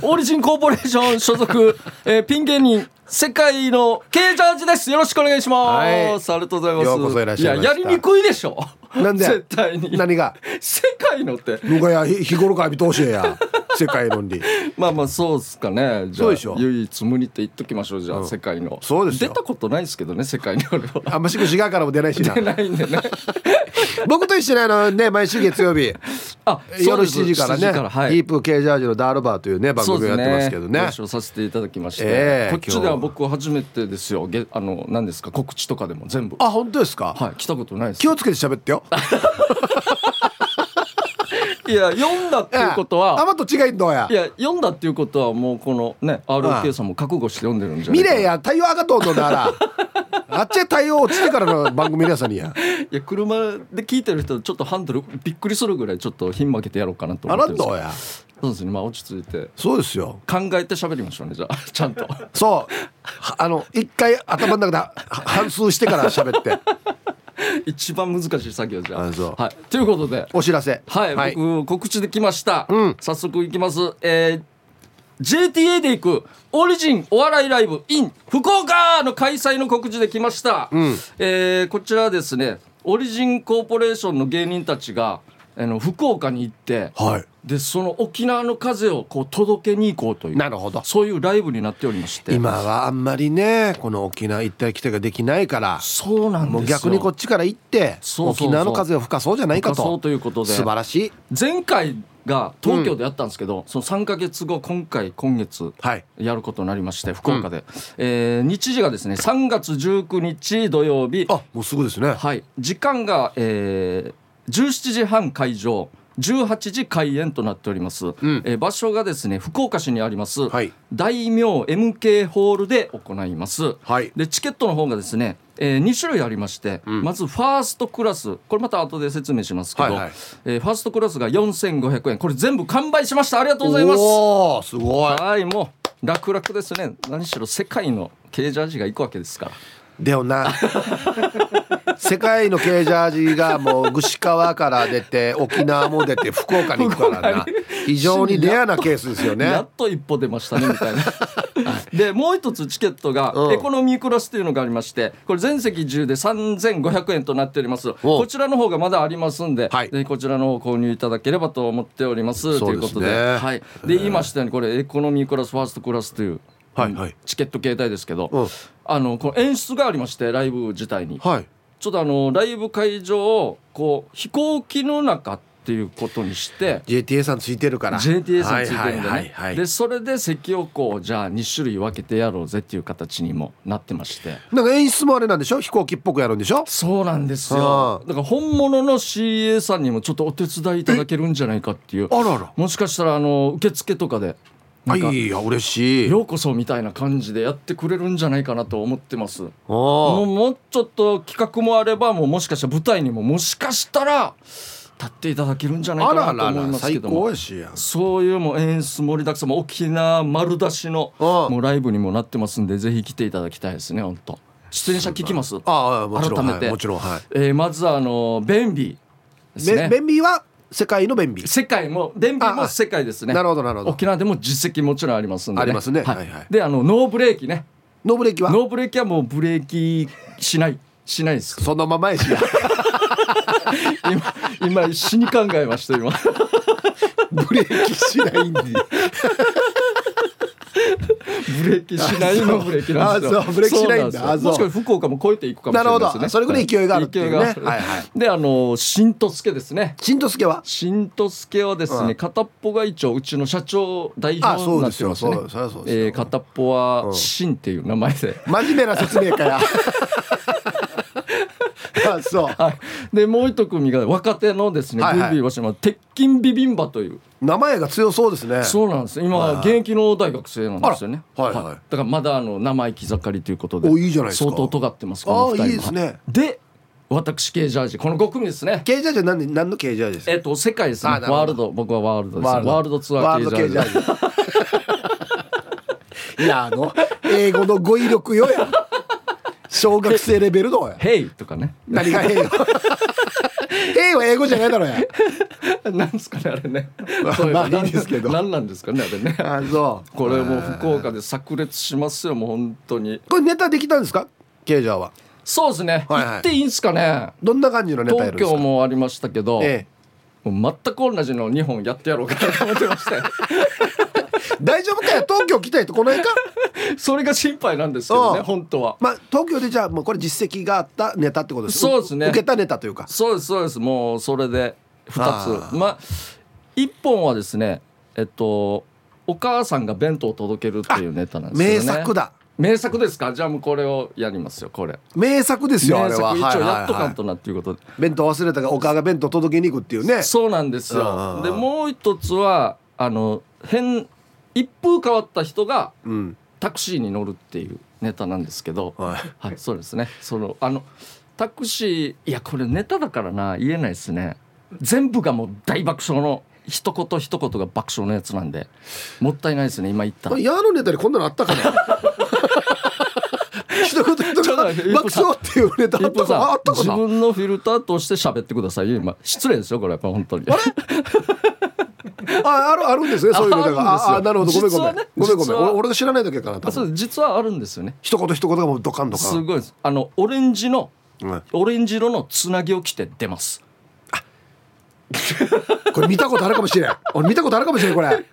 C: オリジンコーポレーション所属、えー、ピン芸人世界のケージャージです。よろしくお願いします、はい、ありがとうございます。
A: ようこそいらっしゃい
C: ややりにくいでしょ。
A: なんで？
C: 絶対に。
A: 何が？
C: 世界のって。
A: 僕や日頃から見通しや 世界論理
C: まあまあそうっすかね。
A: じゃあ
C: 唯一無二って言っときましょう。じゃあ、うん、世界の。
A: そうです
C: 出たことないですけどね世界に俺は。
A: あんましく滋賀からも出ないしな。
C: 出ないんでね。
A: 僕と一緒にあのね毎週月曜日。あ夜7時からね。から、はい、ヒープケージャージのダールバーというね番組をやってますけどね。
C: ごさせていただきまして、えー、こっちでは僕初めてですよ。げあの何ですか？告知とかでも全部。
A: あ本当ですか？
C: はい来たことないです。
A: 気をつけて喋ってよ
C: いや読んだっていうことは
A: あまと違いどうや。
C: いや読んだっていうことはもうこのね RK さんも覚悟して読んでるんじゃない
A: か見れや太陽赤とんのなら。あっち太陽落ちてからの番組皆さんにや。
C: いや車で聞いてる人ちょっとハンドルびっくりするぐらいちょっとひん負けてやろうかなと思って
A: あらどうや。
C: そうですね。まあ落ち着いて。
A: そうですよ。
C: 考えて喋りましょうねじゃあ。ちゃんと。
A: そう。あの一回頭の中で反数してから喋って
C: 一番難しい作業じゃん。はい、ということで。
A: お知らせ。
C: はい、はい、僕告知できました、うん、早速いきます、えー、JTA で行くオリジンお笑いライブ in 福岡の開催の告知できました、うん、えー、こちらですねオリジンコーポレーションの芸人たちがあの福岡に行って、はい、でその沖縄の風をこう届けに行こうという
A: なるほど。
C: そういうライブになっておりまして。
A: 今はあんまりねこの沖縄行ったり来たりができないから
C: そうなんですもう
A: 逆にこっちから行って沖縄の風を吹かそうじゃないかと。
C: そうということで。
A: 素晴らしい。
C: 前回が東京でやったんですけど、うん、その3か月後今回今月やることになりまして、はい、福岡で、うん、えー、日時がですね3月19日土曜日。
A: あもうすぐですね。
C: はい。時間が、えー、17時半会場18時開演となっております、うん、え場所がですね福岡市にあります、はい、大名 MK ホールで行います、はい、でチケットの方がですねえー、2種類ありまして、うん、まずファーストクラスこれまた後で説明しますけど、はいはい、えー、ファーストクラスが4500円これ全部完売しました。ありがとうございます。
A: おすごい。
C: はいもう楽々ですね。何しろ世界のケージャージが行くわけですから。
A: でよな 世界のケージャージがもう串川から出て沖縄も出て福岡に行くからな。非常にレアなケースですよね。
C: やっと一歩出ましたねみたいなでもう一つチケットがエコノミークラスというのがありましてこれ全席10で3500円となっております。こちらの方がまだありますんで、はい、こちらの方購入いただければと思っております。ということで、はい、で言いましたようにこれエコノミークラスファーストクラスというはいはい、チケット携帯ですけど、うん、あのこの演出がありましてライブ自体に、はい、ちょっとあのライブ会場をこう飛行機の中っていうことにして
A: JTA さんついてるから。
C: JTA さんついてるんでね、でそれで席をこうじゃあ2種類分けてやろうぜっていう形にもなってまして。
A: なんか演出もあれなんでしょ？飛行機っぽくやるんでしょ？
C: そうなんですよ。だから本物の CA さんにもちょっとお手伝いいただけるんじゃないかっていう。
A: あらら。
C: もしかしたらあの受付とかで
A: いや嬉し
C: い。ようこそみたいな感じでやってくれるんじゃないかなと思ってます。もうもうちょっと企画もあればもうもしかしたら舞台にももしかしたら立っていただけるんじゃないかなと思いますけども。そういうもう演出盛りだくさんも沖縄丸出しのもうライブにもなってますんでぜひ来ていただきたいですね本当出演者聞きます？
A: ああ
C: 改めて、
A: もちろんはい、
C: えー、まずあのベンビ
A: ーですね。ベンビーは？世界の便秘。
C: 世界も便秘も世界ですね。
A: なるほどなるほど。
C: 沖縄でも実績もちろんありますんで、
A: ね、ありますね、
C: はい、はいはい。であのノーブレーキね。
A: ノーブレーキは？
C: ノーブレーキはもうブレーキしない。しないです。
A: そのままやしや。
C: 今今死に考えました今。
A: ブレーキしないんで
C: ブレーキしないの？ブレーキなんですよ。
A: ブレーキしないんだ。
C: もしか福岡も越えていくかもしれないですね。
A: それぐらい勢いがあるっていうね。はい
C: はい。であの新とすけですね。
A: 新とすけは？
C: 新とすけはですね、片っぽが一応うちの社長代表になってますね。えー、片っぽは新っていう名前で。
A: 真面目な説明かや。あそう、
C: はい、でもう一組が若手のですね、はいはい、ビビー鉄筋ビビンバという。
A: 名前が強そうですね。
C: そうなんです。今、現役の大学生なんですよね。
A: はい、はい、だ
C: からまだあの生意気盛りということで
A: おいいじゃない
C: 相当尖ってます
A: この2人あいいですね。
C: で私ケージャージ。この5組ですね。
A: ケージャージは何何のケージャージですか？
C: えっと世界ですね。ワールド僕はワールドです、ワールド。ツアーケージャー
A: ジ。いやあの英語の語彙力よや小学生レベルの「
C: ヘイ」とかね。
A: 何が「ヘイ」よ ヘイは英語じゃないだろうや
C: なんですかねあれね。
A: まあいいですけど。
C: 何なんですかねあれね。
A: あそ
C: う。これもう福岡で炸裂しますよもう本当に。
A: これネタできたんですか？ケイジャーは。
C: そうですね、はいはい、っていいんですかね。
A: どんな感じのネタ
C: 東京もありましたけど、ええ、もう全く同じの2本やってやろうかなと思ってました
A: 大丈夫かよ？東京来たいとこの辺か？
C: それが心配なんですけどね本当は。
A: まあ東京でじゃあもうこれ実績があったネタってことです
C: そうですね。
A: 受けたネタというか。
C: そうですそうです。もうそれで2つ。まあ1本はですねえっとお母さんが弁当を届けるっていうネタなんですよね。
A: 名作だ。
C: 名作ですか？じゃあもうこれをやりますよこれ。
A: 名作ですよあれは。
C: 一応やっとかんとなっていうことで、
A: 弁当忘れたがお母が弁当届けに行くっていうね。
C: そうなんですよ。でもう一つはあの変一風変わった人がタクシーに乗るっていうネタなんですけど、はい、はい、そうですね。そのあのタクシーいやこれネタだからな言えないですね。全部がもう大爆笑の一言一言が爆笑のやつなんで。もったいないですね今言った
A: 矢のネタにこんなのあったかな 一言一言爆笑っていうネタあったかあったか
C: 自分のフィルターとして喋ってください。今失礼ですよこれやっぱ本当に
A: あれああるあるんですねそういうネタがああなるほど。ごめんごめん、ね、ごめんごめん。俺が知らないだけかな
C: そう実はあるんですよね。
A: 一言一言がもうドカンドカン。
C: すごいです。あのオレンジの、うん、オレンジ色のつなぎを着て出ます
A: これ見たことあるかもしれん。俺見たことあるかもしれんこれ。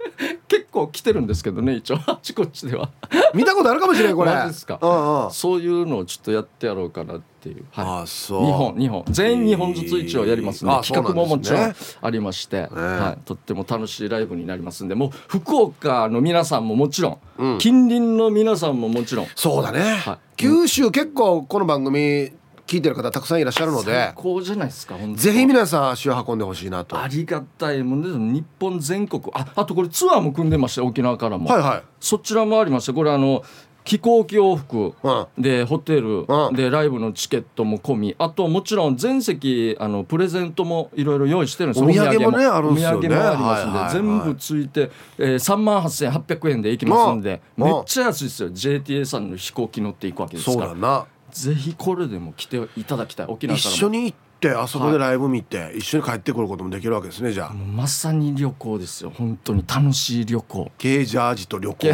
C: 結構来てるんですけどね一応。あちこちでは。
A: 見たことあるかもしれんこれ。
C: ですか、うんうん、そういうのをちょっとやってやろうかなっていう、
A: はい、あそう。
C: 2本2本。全員2本ずつ一応やりますんで、企画ももちろんありまして、はい、とっても楽しいライブになりますんでもう福岡の皆さんももちろん、うん、近隣の皆さんももちろん。
A: そうだね、はい、九州結構この番組聞いてる方たくさんいらっしゃるので
C: 最高じゃないですか
A: ぜひ皆さん足を運んでほしいなと。
C: ありがたいもんで日本全国ああとこれツアーも組んでました沖縄からも。
A: はいはい。
C: そちらもありましてこれあの飛行機往復でホテルでライブのチケットも込みあともちろん全席あのプレゼントもいろいろ用意してるんです。
A: お土産もねあるんですよ
C: ね。お土産もありますんで、全部ついて、えー、3万8800円で行きますんでめっちゃ安いですよ。JTA さんの飛行機乗っていくわけですから。そうだなぜひこれでも来ていただきたい。沖縄から
A: 一緒に行っってあそこでライブ見て、一緒に帰ってくることもできるわけですねじゃあ。
C: まさに旅行ですよ。本当に楽しい旅行。
A: ケージャージと旅行。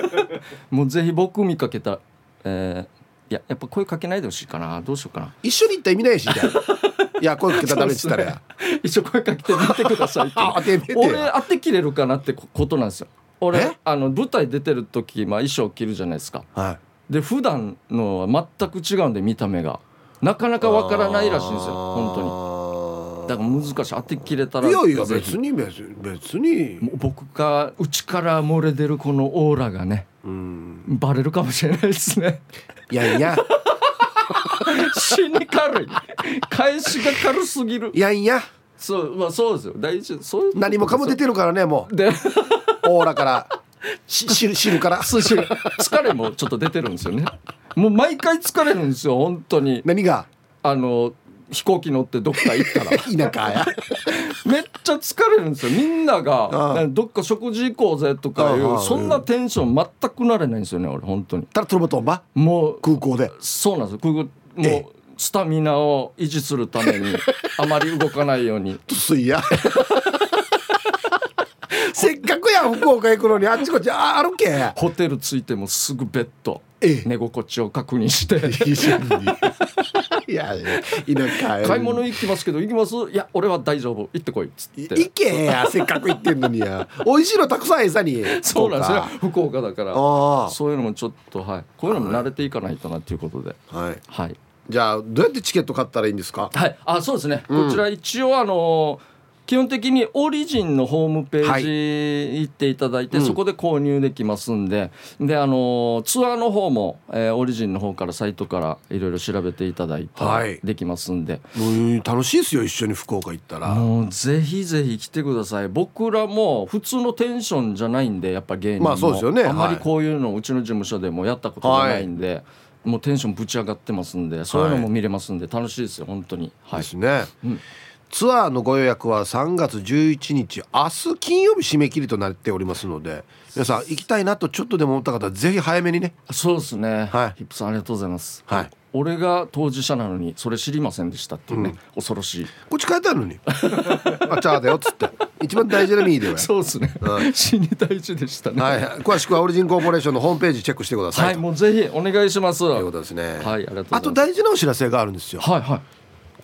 C: もうぜひ僕見かけたえー、いややっぱ声かけないでほしいかな。どうしようかな。
A: 一緒に行ったら意味ないしじゃ いや声かけたらダメっつったらや、
C: 一緒声かけてみてくださいって あ当てて俺当てきれるかなってことなんですよ。俺あの舞台出てる時、まあ、衣装着るじゃないですか、はい、で普段のは全く違うんで見た目が。なかなかわからないらしいんですよ本当に。だから難しい。当てきれたら
A: いやいや別に別に別に。
C: 僕が内から漏れ出るこのオーラがねうん。バレるかもしれないですね。
A: いやいや。
C: 死に軽い。返しが軽すぎる。
A: いやいや。
C: そうまあそうですよ。大事。そういう
A: 何もかも出てるからねもう。で オーラからし知るから。
C: 疲れもちょっと出てるんですよね。もう毎回疲れるんですよ本当に。
A: 何が？
C: あの飛行機乗ってどっか行った
A: ら。田舎や。
C: めっちゃ疲れるんですよ。みんながどっか食事行こうぜとかいうそんなテンション全くなれないんですよね俺本当に。
A: たらトロボトンバ
C: もう
A: 空港で。
C: そうなんです空港もうスタミナを維持するためにあまり動かないように。
A: ついや せっかくや福岡行くのに。あっちこっちあるけ。
C: ホテル着いてもすぐベッド。寝心地を確認して。
A: いや田
C: 舎買い物行きますけど行きます？いや俺は大丈夫。行ってこい。っつって。
A: 行けや。せっかく行ってんのにや。美味しいのたくさん餌に。
C: そうなんです。よ福岡だから。そういうのもちょっとはい。こういうのも慣れていかないとなっていうことで。
A: はい、
C: はい、
A: じゃあどうやってチケット買ったらいいんですか？
C: はい。あそうですね、うん、こちら一応あのー基本的にオリジンのホームページ行っていただいて、はい、そこで購入できますんで、うん、であのツアーの方も、えー、オリジンの方からサイトからいろいろ調べていただいてできますんで、
A: はい、楽しいですよ一緒に福岡行ったら。
C: もうぜひぜひ来てください。僕らも普通のテンションじゃないんでやっぱ芸人も、
A: まあそうですよね、
C: あんまりこういうのうちの事務所でもやったことがないんで、はい。もうテンションぶち上がってますんでそういうのも見れますんで楽しいですよ本当に。
A: はい。ですね、うんツアーのご予約は3月11日明日金曜日締め切りとなっておりますので皆さん行きたいなとちょっとでも思った方はぜひ早めにね。
C: そうですね。はい。ヒップさんありがとうございます。
A: はい。
C: 俺が当事者なのにそれ知りませんでしたっていうね、うん、恐ろしい。
A: こっち書いてあるのに。あチャーだよっつって。一番大事なミーでは
C: そうですね、うん、死に大事でしたね、
A: はい、詳しくはオリジンコーポレーションのホームページチェックしてください
C: はいもうぜひお願いします。と
A: いうことですね。
C: はいありがとうございます。
A: あと大事なお知らせがあるんですよ。
C: はいはい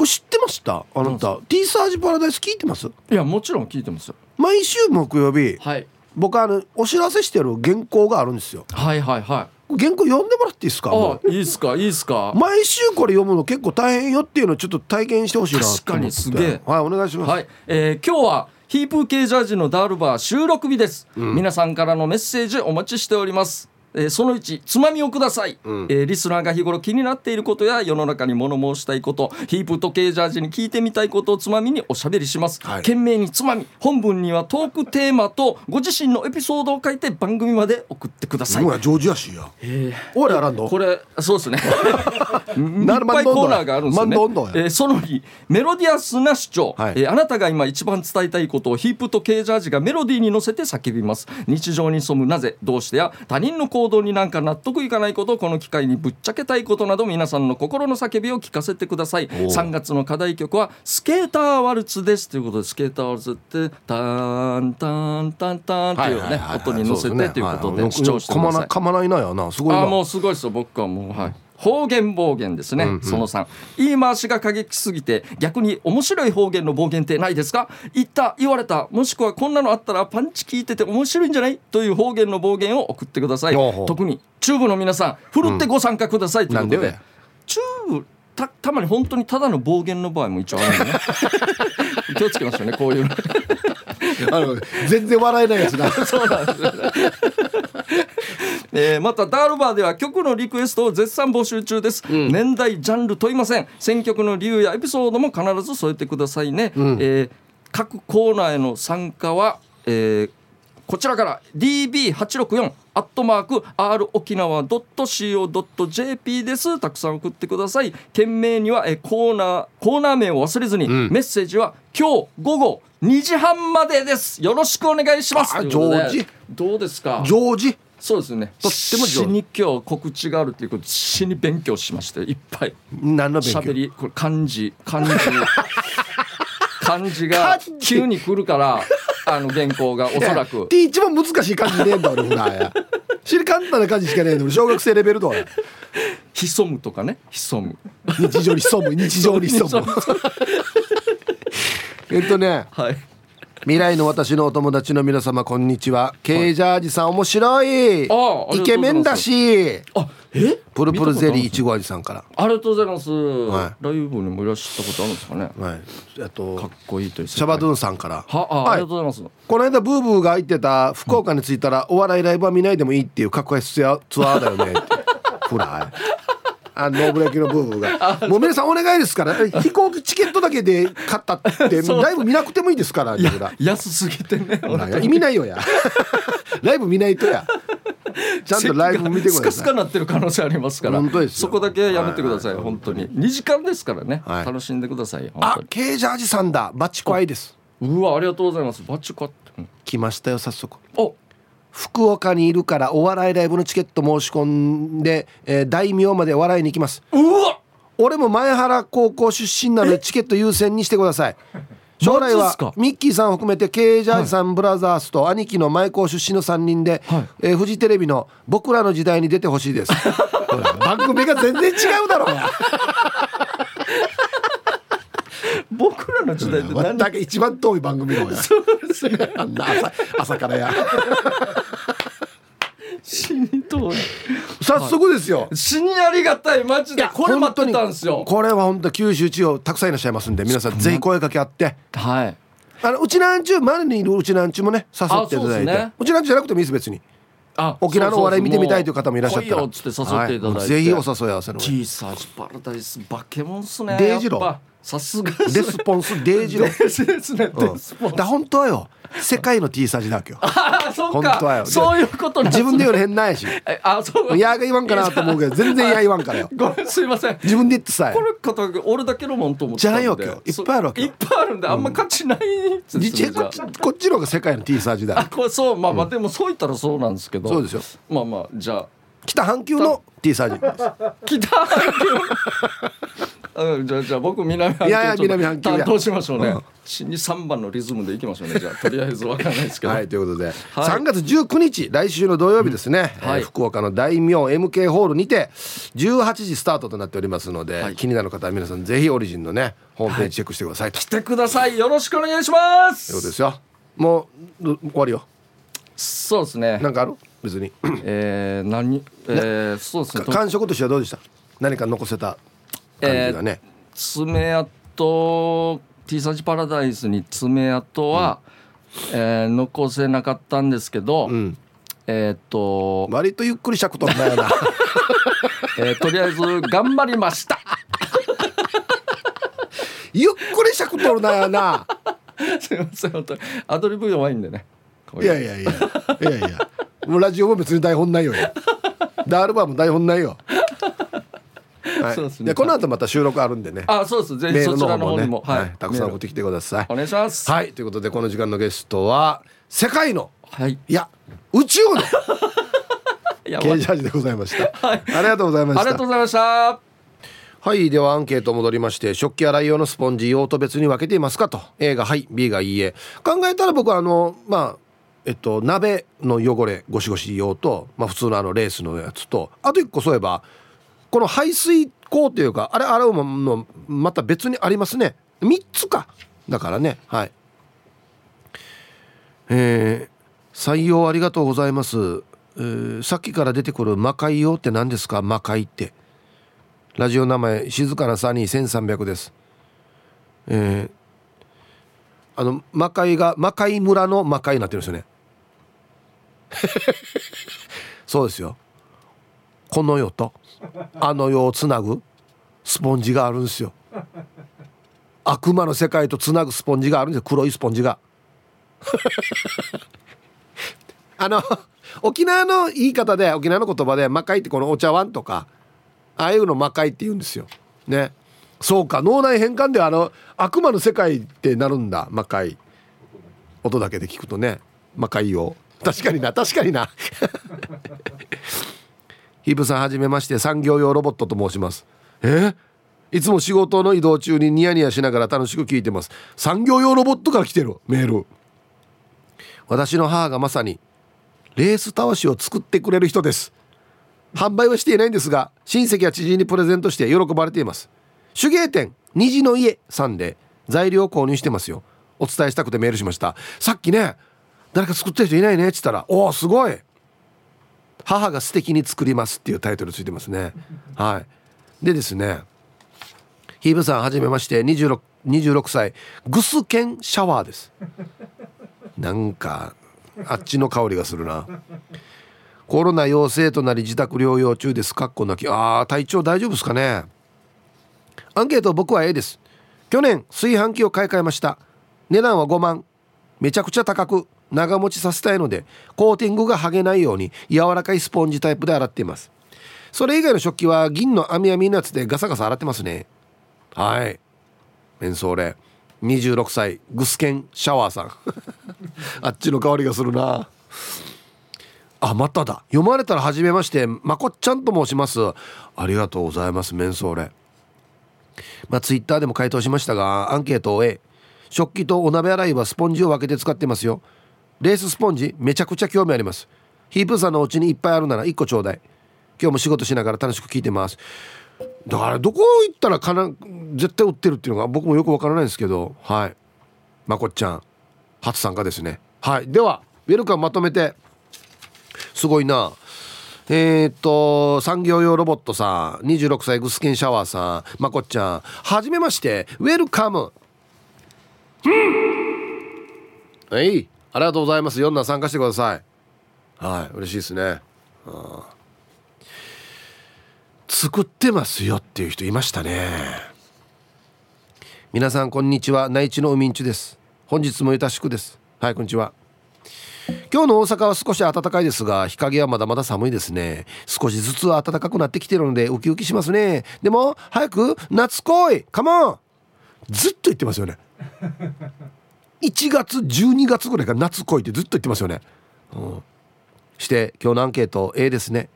A: 知ってました？あなた。T サージパラダイス聞いてます？
C: いやもちろん聞いてます
A: 毎週木曜日、
C: はい、
A: 僕あのお知らせしてる原稿があるんですよ。
C: はいはいはい。
A: 原稿読んでもらっていいですか？
C: あいいですか？いいですか？
A: 毎週これ読むの結構大変よっていうのをちょっと体験してほしいな
C: 確かにすげえ。
A: はいお願いします。
C: はい、えー、今日はヒープ系ジャージのダールバー収録日です、うん、皆さんからのメッセージお待ちしておりますえー、その1つまみをください、うん、えー、リスナーが日頃気になっていることや世の中に物申したいことヒープ時計ジャージに聞いてみたいことをつまみにおしゃべりします、はい、懸命につまみ本文にはトークテーマとご自身のエピソードを書いて番組まで送ってください。
A: ジョージアシーや。
C: え
A: ー、俺あらんの？
C: これそうですね。いっぱいコーナーがあるんですよね、えー、その2メロディアスな主張、はい、えー、あなたが今一番伝えたいことをヒープとケージャージがメロディーに乗せて叫びます。日常に潜むなぜどうしてや他人の行動になんかな得いかないことこの機会にぶっちゃけたいことなど皆さんの心の叫びを聞かせてください。3月の課題曲はスケーターワルツですということでスケーターワルツってタンタンタンタンっていうね音に乗せてということで主張してください。
A: かまないなやなすごいあ
C: もうすごいですよ僕はもうはい。方言暴言ですね、うんうん、その3言い回しが過激すぎて逆に面白い方言の暴言ってないですか？言った言われたもしくはこんなのあったらパンチ聞いてて面白いんじゃない？という方言の暴言を送ってください。特にチューブの皆さんふるってご参加くださいということで、うん、チューブたたまに本当にただの暴言の場合も一応あるんでね。気をつけましょうねこういうの
A: あの全然笑えないやつだ。
C: そうなんです。えー、またダールバーでは曲のリクエストを絶賛募集中です、うん、年代ジャンル問いません。選曲の理由やエピソードも必ず添えてくださいね、うん、えー、各コーナーへの参加は、えー、こちらから。DB864 アットマーク r 沖縄 .co.jp です。たくさん送ってください。件名にはえコーナーコーナー名を忘れずに、うん、メッセージは今日午後2時半までです。よろしくお願いします。
A: ジョージ？
C: どうですか？
A: ジョージ？
C: そうですね。とっても死に今日告知があるっていうこと死に勉強しましていっぱい。
A: 何の勉強？
C: 喋りこれ漢字。漢字。漢字が急に来るからあの原稿がおそらく。
A: 一番難しい漢字ねえんだ俺ほらや知り簡単な漢字しかねえの小学生レベルと
C: 潜むとかね。潜む。
A: 日常に潜む。日常に潜むえっとね、はい、未来の私のお友達の皆様こんにちは、ケイジャージさん面白い。イケメンだし。あえ？プルプルゼリーいちご味さんから。
C: ありがとうございます、はい、ライブにもいらっしゃったことあるんですかね。はい。あとかっこいいという
A: シャバドゥンさんから。
C: はあ、はい、ありがとうございます。
A: この間ブーブーが言ってた福岡に着いたら、お笑いライブは見ないでもいいっていう格好ツアーだよねほらあノーブレーキの部分が。もう皆さんお願いですから。飛行機チケットだけで買ったって。ライブ見なくてもいいですから
C: 安すぎてね
A: 意味ないよや。ライブ見ないとや。ちゃんとライブ見てください。スカ
C: スカなってる可能性ありますから。そこだけやめてください、本当に。2時間ですからね、楽しんでください
A: あケージャージさんだ。バチコアイです。
C: うわありがとうございます。バチコア
A: 来ましたよ早速。お福岡にいるからお笑いライブのチケット申し込んで、えー、大名まで笑いに行きます。
C: うわ
A: 俺も前原高校出身なのでチケット優先にしてください。将来はミッキーさんを含めてケイジャージさんブラザーズと兄貴の前校出身の3人で、はい、えー、フジテレビの「僕らの時代」に出てほしいです。番組が全然違うだろう
C: 僕らの時代って
A: 何だけ一番遠い番組のや。そうですね。あんな朝朝からや。
C: 死に遠い。
A: 早速ですよ、
C: 死にありがたいマジでこれ待ってたんですよ。
A: これは本当九州地方たくさんいらっしゃいますんで皆さんぜひ声かけ合って。
C: はい。
A: あのうちなんちゅう周りにいるうちなんちゅうもね誘っていただいて。う,、ね、うちなんちゅうじゃなくてもいいです別に。あ沖縄のお笑い見てみたいという方もいらっしゃったら。
C: っつって誘っていただいて、はい、
A: ぜひお誘い合わせの
C: ティーサージパラダイスバケモンっすね
A: デイジロ
C: さすが。
A: レスポンスデイジロ
C: ですね、
A: うん、だ本当はよ。世界の T サージだけよ。
C: ああそうか。そういうこと
A: 自分で言うの変なんやし
C: あそう。
A: いやが言わんかなと思うけど全然や言わんからよ。
C: ごめんすいません。
A: 自分で言ってさ
C: これ方俺だけのもんと思って
A: じゃないわけよ。いっぱいあるわけ
C: いっぱいあるんであんま価値ない、
A: こっちこっちの方が世界の T サージだ
C: あこれそう。まあまあ、でもそう言ったらそうなんですけど。
A: そうですよ。
C: まあまあじゃあ。
A: 北半球の T サージ。
C: 北半球じゃあじゃあ僕南半球いやいや南半球。担当しましょうね、うん、死に3番のリズムでいきましょうね。じゃあとりあえず わかんないですけど。
A: はいということで、はい、3月19日来週の土曜日ですね、うんはい、福岡の大名 MK ホールにて18時スタートとなっておりますので、はい、気になる方は皆さんぜひオリジンのねホームページチェックしてください、はい、
C: 来てください。よろしくお願いします。
A: そうですよ。もう終わりよ。
C: そうですね。
A: なんかある？別に。
C: えー、何？えー、そうですね。
A: 感触としてはどうでした？何か残せた感じがね、え
C: ー、爪痕 T サージパラダイスに爪痕は、うん、えー、残せなかったんですけど、うん、えっ、と
A: 割とゆっくり尺取んだよな、
C: えー、とりあえず頑張りました。
A: ゆっくり尺取るなよな。
C: すいません本当に。アドリブ弱いんでね。
A: いやいやいや。いやいや。もうラジオも別に台本ないよ。ダールバーも台本ないよはい、そうですね。この後また収録あるんでね。
C: あ、そうです。ぜひそちらの方にも、
A: ね、はい、たくさん送ってきてください。
C: お願いします。
A: はい、ということでこの時間のゲストは世界の、
C: はい、
A: いや宇宙のケージャージでございました。はい、ありがとうございました。あ
C: りがとうございました。
A: はいではアンケート戻りまして食器洗い用のスポンジ用途別に分けていますかと A がはい B がいいえ考えたら僕はあのまあえっと、鍋の汚れゴシゴシ用と、まあ、普通のあのレースのやつとあと1個そういえばこの排水口というかあれ洗うものまた別にありますね。3つか。だからね。はい。えー、採用ありがとうございます、えー、さっきから出てくる魔界用って何ですか？魔界って。ラジオ名前静かなサニー1300です。えー、あの魔界が魔界村の魔界になってるんですよね。そうですよ。この世と。あの世をつなぐスポンジがあるんですよ。悪魔の世界とつなぐスポンジがあるんです黒いスポンジが。あの沖縄の言い方で沖縄の言葉で魔界ってこのお茶碗とかああいうの魔界って言うんですよ。ね。そうか脳内変換であの悪魔の世界ってなるんだ。魔界。音だけで聞くとね。魔界を確かにな確かにな。ヒブさんはじめまして産業用ロボットと申します。え？いつも仕事の移動中にニヤニヤしながら楽しく聞いてます。産業用ロボットから来てる？メール。私の母がまさにレースたわしを作ってくれる人です。販売はしていないんですが親戚や知人にプレゼントして喜ばれています。手芸店虹の家さんで材料を購入してますよ。お伝えしたくてメールしました。さっきね誰か作ってる人いないねっつったらおおすごい。母が素敵に作りますっていうタイトルついてますね。はい。でですねヒーブさんはじめまして 26, 26歳グスケンシャワーです。なんかあっちの香りがするな。コロナ陽性となり自宅療養中です。かっこなき。ああ体調大丈夫ですかね。アンケート僕は A です。去年炊飯器を買い替えました。値段は5万。めちゃくちゃ高く。長持ちさせたいのでコーティングが剥げないように柔らかいスポンジタイプで洗っています。それ以外の食器は銀の網網のやつでガサガサ洗ってますね。はい。メンソーレ。26歳。グスケンシャワーさん。あっちの香りがするな。あまただ。読まれたら初めましてまこっちゃんと申します。ありがとうございますメンソーレ。まあツイッターでも回答しましたがアンケートを終え食器とお鍋洗いはスポンジを分けて使ってますよ。レーススポンジめちゃくちゃ興味あります。ヒープーさんのお家にいっぱいあるなら1個ちょうだい。今日も仕事しながら楽しく聞いてます。だからどこ行ったらかな絶対売ってるっていうのが僕もよくわからないんですけどはい。まこっちゃん初参加ですね。はい。ではウェルカムまとめて。すごいな。えー、っと産業用ロボットさん26歳グスキンシャワーさんまこっちゃんはじめましてウェルカム。うん。はい。ありがとうございます。4段参加してください。はい嬉しいですね。作ってますよっていう人いましたね。皆さんこんにちは。内地の海んちです。本日もゆたしくです。はいこんにちは。今日の大阪は少し暖かいですが日陰はまだまだ寒いですね。少しずつ暖かくなってきてるのでウキウキしますね。でも早く夏来い!カモンずっと言ってますよね。1月12月ぐらいから夏来いってずっと言ってますよね、うん、して今日のアンケート A ですね。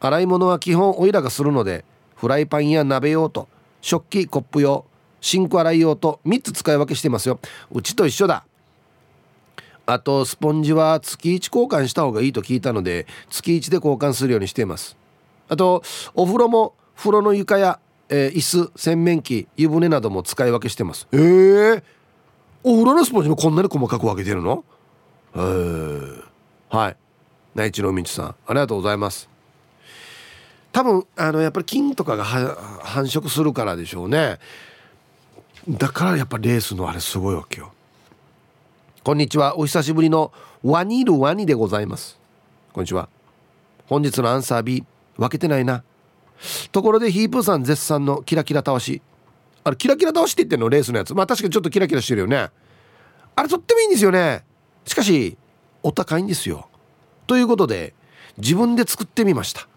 A: 洗い物は基本おいらがするのでフライパンや鍋用と食器コップ用シンク洗い用と3つ使い分けしてますよ。うちと一緒だ。あとスポンジは月1交換した方がいいと聞いたので月1で交換するようにしています。あとお風呂も風呂の床や、えー、椅子洗面器湯船なども使い分けしてます。ええー、お風呂のスポンジもこんなに細かく分けてるの？え、はい。内地のみちさんありがとうございます。多分あのやっぱり菌とかが繁殖するからでしょうね。だからやっぱレースのあれすごいわけよ。こんにちは。お久しぶりのワニルワニでございます。こんにちは。本日のアンサー B 分けてないな。ところでヒープーさん絶賛のキラキラたわし。あれキラキラ倒しって言ってんのレースのやつ。まあ確かにちょっとキラキラしてるよね。あれとってもいいんですよね。しかしお高いんですよ。ということで自分で作ってみました。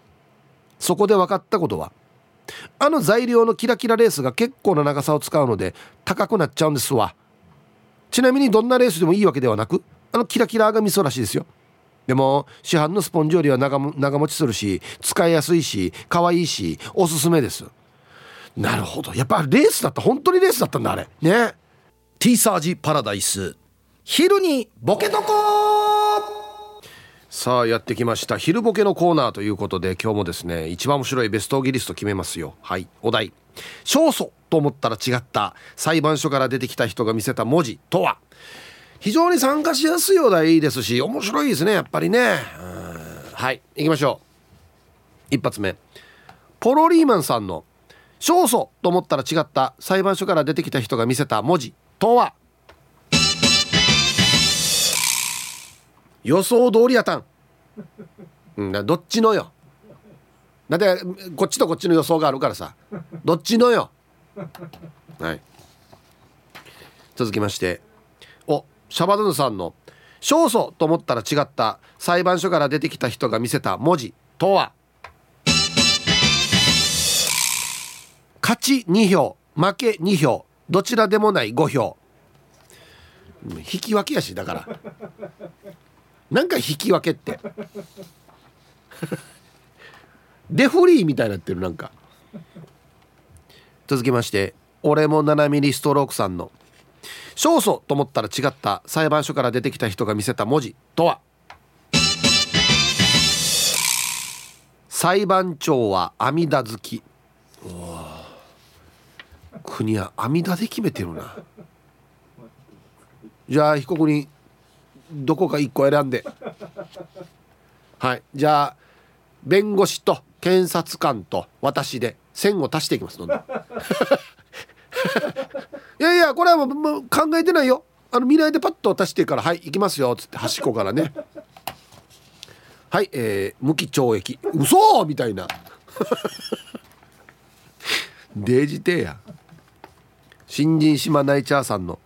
A: そこで分かったことはあの材料のキラキラレースが結構な長さを使うので高くなっちゃうんですわ。ちなみにどんなレースでもいいわけではなくあのキラキラが味噌らしいですよ。でも市販のスポンジよりは長長持ちするし使いやすいし可愛いしおすすめです。なるほど。やっぱレースだった。本当にレースだったんだあれ。ね。T サージパラダイス。昼にボケとこさあやってきました。昼ボケのコーナーということで今日もですね一番面白いベストギリスト決めますよ。はいお題。勝訴と思ったら違った。裁判所から出てきた人が見せた文字とは。非常に参加しやすいお題ですし面白いですねやっぱりね。はい行きましょう。一発目。ポロリーマンさんの勝訴と思ったら違った裁判所から出てきた人が見せた文字とは？予想通りやたん、うん、どっちのよ？だってこっちとこっちの予想があるからさ。どっちのよ？はい。続きまして。おシャバドゥンさんの「勝訴と思ったら違った裁判所から出てきた人が見せた文字とは?」勝ち2票負け2票どちらでもない5票。引き分けやしだから。なんか引き分けって。デフリーみたいになってるなんか。続きまして俺も7ミリストロークさんの勝訴と思ったら違った裁判所から出てきた人が見せた文字とは。裁判長は阿弥陀好き国は阿弥陀で決めてるな。じゃあ被告人どこか1個選んで。はい。じゃあ弁護士と検察官と私で線を足していきますので いやいやこれはもう考えてないよ。あの未来でパッと足してから「はい行きますよ」っつって端っこからね。はいえー、無期懲役。嘘みたいな。デジテーや。新人島ナイチャーさんの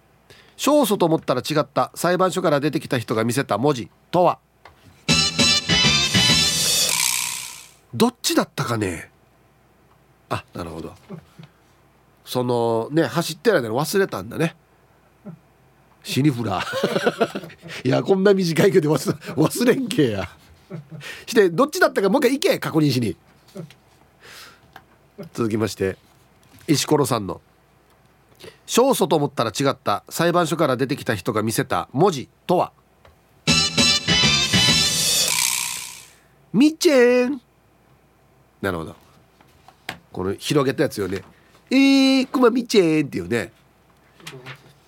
A: 勝訴と思ったら違った裁判所から出てきた人が見せた文字とは？どっちだったかね？あなるほど。そのね走ってる間に忘れたんだね。死にフラ いやこんな短いけど忘れんけや。してどっちだったかもう一回行け確認しに。続きまして石ころさんの「勝訴と思ったら違った。裁判所から出てきた人が見せた文字とは?」みちぇん。なるほど。この広げたやつよね。えー、くまみちぇんっていうね。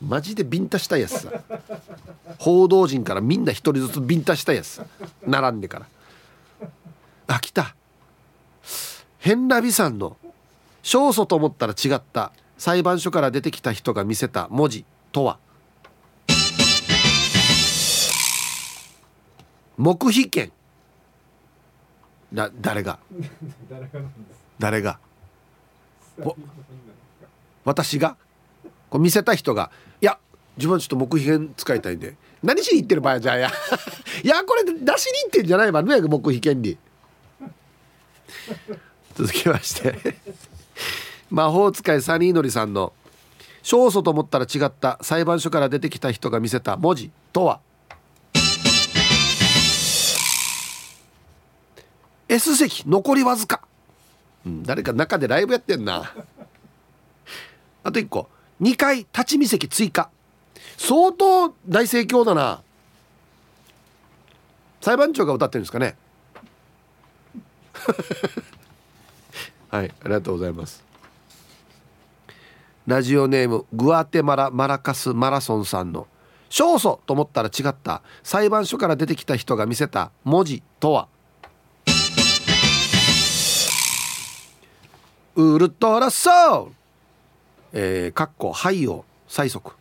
A: マジでビンタしたやつさ。報道陣からみんな一人ずつビンタしたやつ。並んでから。あ来た。ヘンラビさんの勝訴と思ったら違った。裁判所から出てきた人が見せた文字とは？黙秘権。だ誰が？誰が私が？こう見せた人が「いや自分はちょっと黙秘権使いたいんで。何しに行ってる場合じゃあや。いや これ出しに行ってんじゃないわ。ね黙秘権利」続きまして魔法使いサニーノリさんの「勝訴と思ったら違った裁判所から出てきた人が見せた文字とは?」S 席残りわずか、うん、誰か中でライブやってんな。あと1個。2回立ち見席追加。相当大盛況だな。裁判長が歌ってるんですかね。はいありがとうございます。ラジオネームグアテマラマラカスマラソンさんの「勝訴」と思ったら違った裁判所から出てきた人が見せた文字とは？ウルトラソウルえー、かっこ肺を最速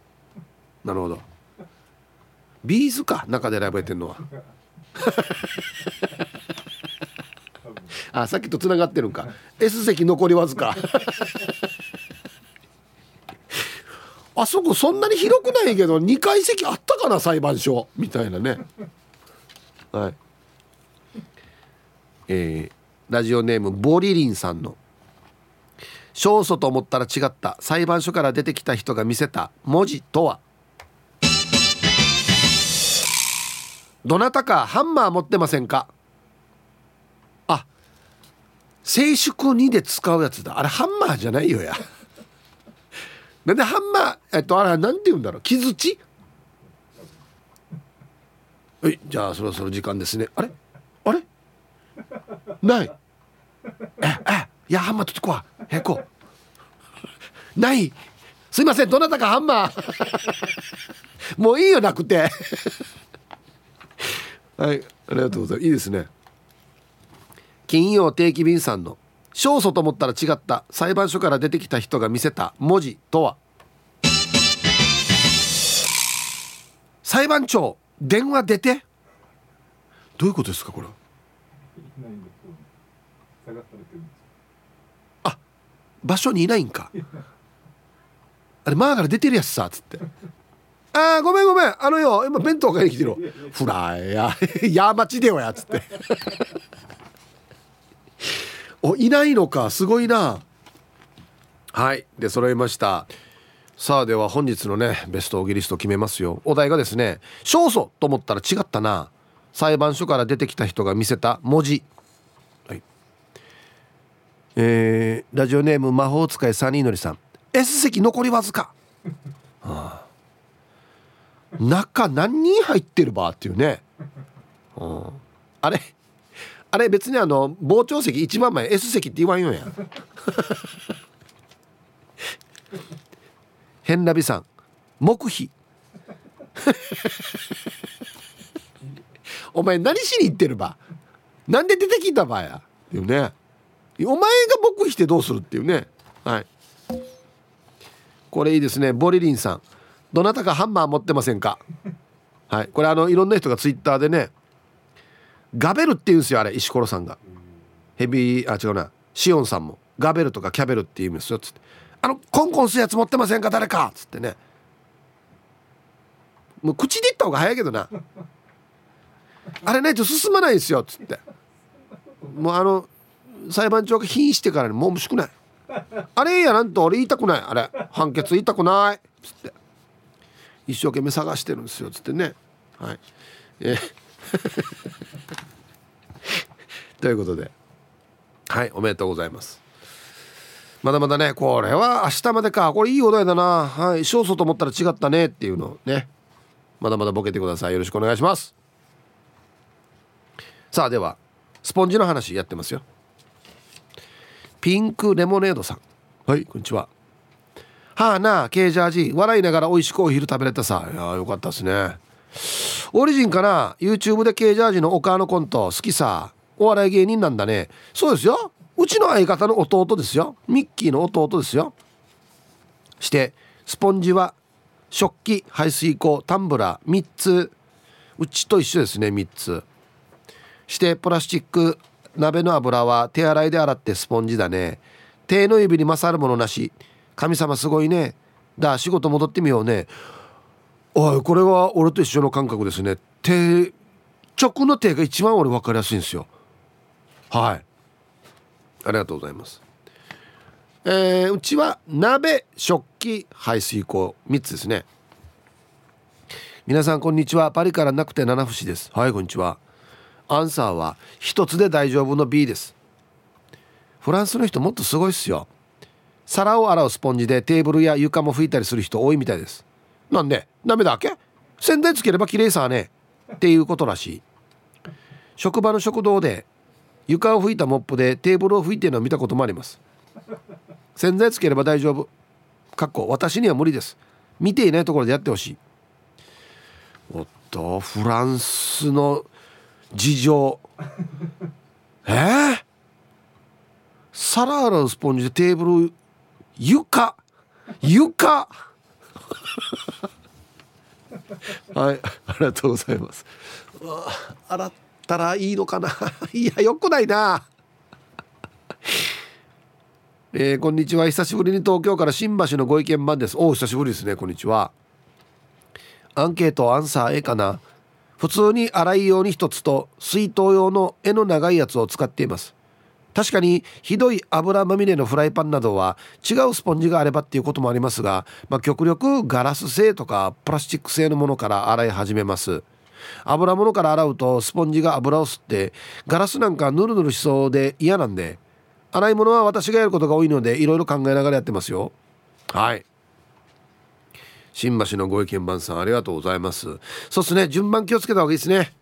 A: なるほど。ビーズか中で選ばれてんのは。あさっきとつながってるんか。S 席残りわずかあそこそんなに広くないけど2階席あったかな裁判所。みたいなね。はい。えー、ラジオネームボリリンさんの。勝訴と思ったら違った。裁判所から出てきた人が見せた。文字とは。どなたかハンマー持ってませんか？あ静粛2で使うやつだ。あれハンマーじゃないよや。なんでハンマーえっとあれ何て言うんだろう？木槌はいじゃあそろそろ時間ですね。あれ？あれ？ない。ええいやハンマー取ってこわへこない。すいませんどなたかハンマー。もういいよなくて。はいありがとうございます。いいですね。金曜定期便さんの勝訴と思ったら違った。裁判所から出てきた人が見せた。文字とは。裁判長電話出て。どういうことですかこれあ場所にいないんか。あれマーから出てるやつさっつって。あーごめんごめん。あのよ今弁当買いに来てるフライ やや待ちでよやっつって。おいないのかすごいな。はいで揃いました。さあでは本日のねベストオギリスト決めますよ。お題がですね勝訴と思ったら違ったな。裁判所から出てきた人が見せた文字、はい、えー、ラジオネーム魔法使いサニーのりさん。S 席残りわずか、はあ、中何人入ってるばっていうね、うん、あれあれ別にあの傍聴席一番前 S 席って言わんよや。変なびさん黙秘。お前何しに行ってるば？なんで出てきたばや？っていうね。お前が黙秘してどうするっていうね。はい。これいいですね。ボリリンさん。どなたかハンマー持ってませんか？はい。これあのいろんな人がツイッターでねガベルって言うんですよあれ石ころさんが。ヘビーあ違うな。シオンさんも。ガベルとかキャベルって言うんですよつって。あのコンコンするやつ持ってませんか？誰か！っつってね。もう口で言った方が早いけどな。あれないと進まないですよっつって。もうあの裁判長が瀕してからにもうむしくない。あれやなんと俺言いたくない。あれ判決言いたくない。っつって。一生懸命探してるんですよっつってね。はい。え ということで。はいおめでとうございます。まだまだねこれは明日までか。これいいお題だな。はい勝訴と思ったら違ったねっていうのをね。まだまだボケてください。よろしくお願いします。さあではスポンジの話やってますよ。ピンクレモネードさん。はい。こんにちは。はあなあケージャージ笑いながら美味しくお昼食べれたさ。いやよかったですねオリジンかな YouTube でケージャージのお母のコント好きさお笑い芸人なんだね。そうですよ。うちの相方の弟ですよ。ミッキーの弟ですよ。してスポンジは食器排水口タンブラー3つ。うちと一緒ですね3つ。してプラスチック鍋の油は手洗いで洗ってスポンジだね。手の指に勝るものなし。神様すごいね。だ仕事戻ってみようね。おいこれは俺と一緒の感覚ですね。手直の手が一番俺分かりやすいんですよ。はい。ありがとうございます。えー、うちは鍋食器排水口3つですね。皆さんこんにちは。パリからなくて七節です。はいこんにちは。アンサーは1つで大丈夫の B です。フランスの人もっとすごいっすよ。皿を洗うスポンジでテーブルや床も拭いたりする人多いみたいです。なんでダメだっけ？洗剤つければ綺麗さねっていうことらしい。職場の食堂で床を拭いたモップでテーブルを拭いてるのを見たこともあります。洗剤つければ大丈夫。かっこ私には無理です。見ていないところでやってほしい。おっとフランスの事情。え？ー、皿洗うスポンジでテーブル床？床？はいありがとうございます。洗ったらいいのかな？いやよくないな。えー、こんにちは。久しぶりに東京から新橋のご意見番です。おお久しぶりですね。こんにちは。アンケートアンサー A かな？普通に洗い用に1つと水筒用の柄の長いやつを使っています。確かにひどい油まみれのフライパンなどは違うスポンジがあればっていうこともありますが、まあ、極力ガラス製とかプラスチック製のものから洗い始めます。油物から洗うとスポンジが油を吸ってガラスなんかヌルヌルしそうで嫌なんで洗い物は私がやることが多いのでいろいろ考えながらやってますよ。はい。新橋のご意見番さんありがとうございます。そうっすね。順番気をつけた方がいいですね。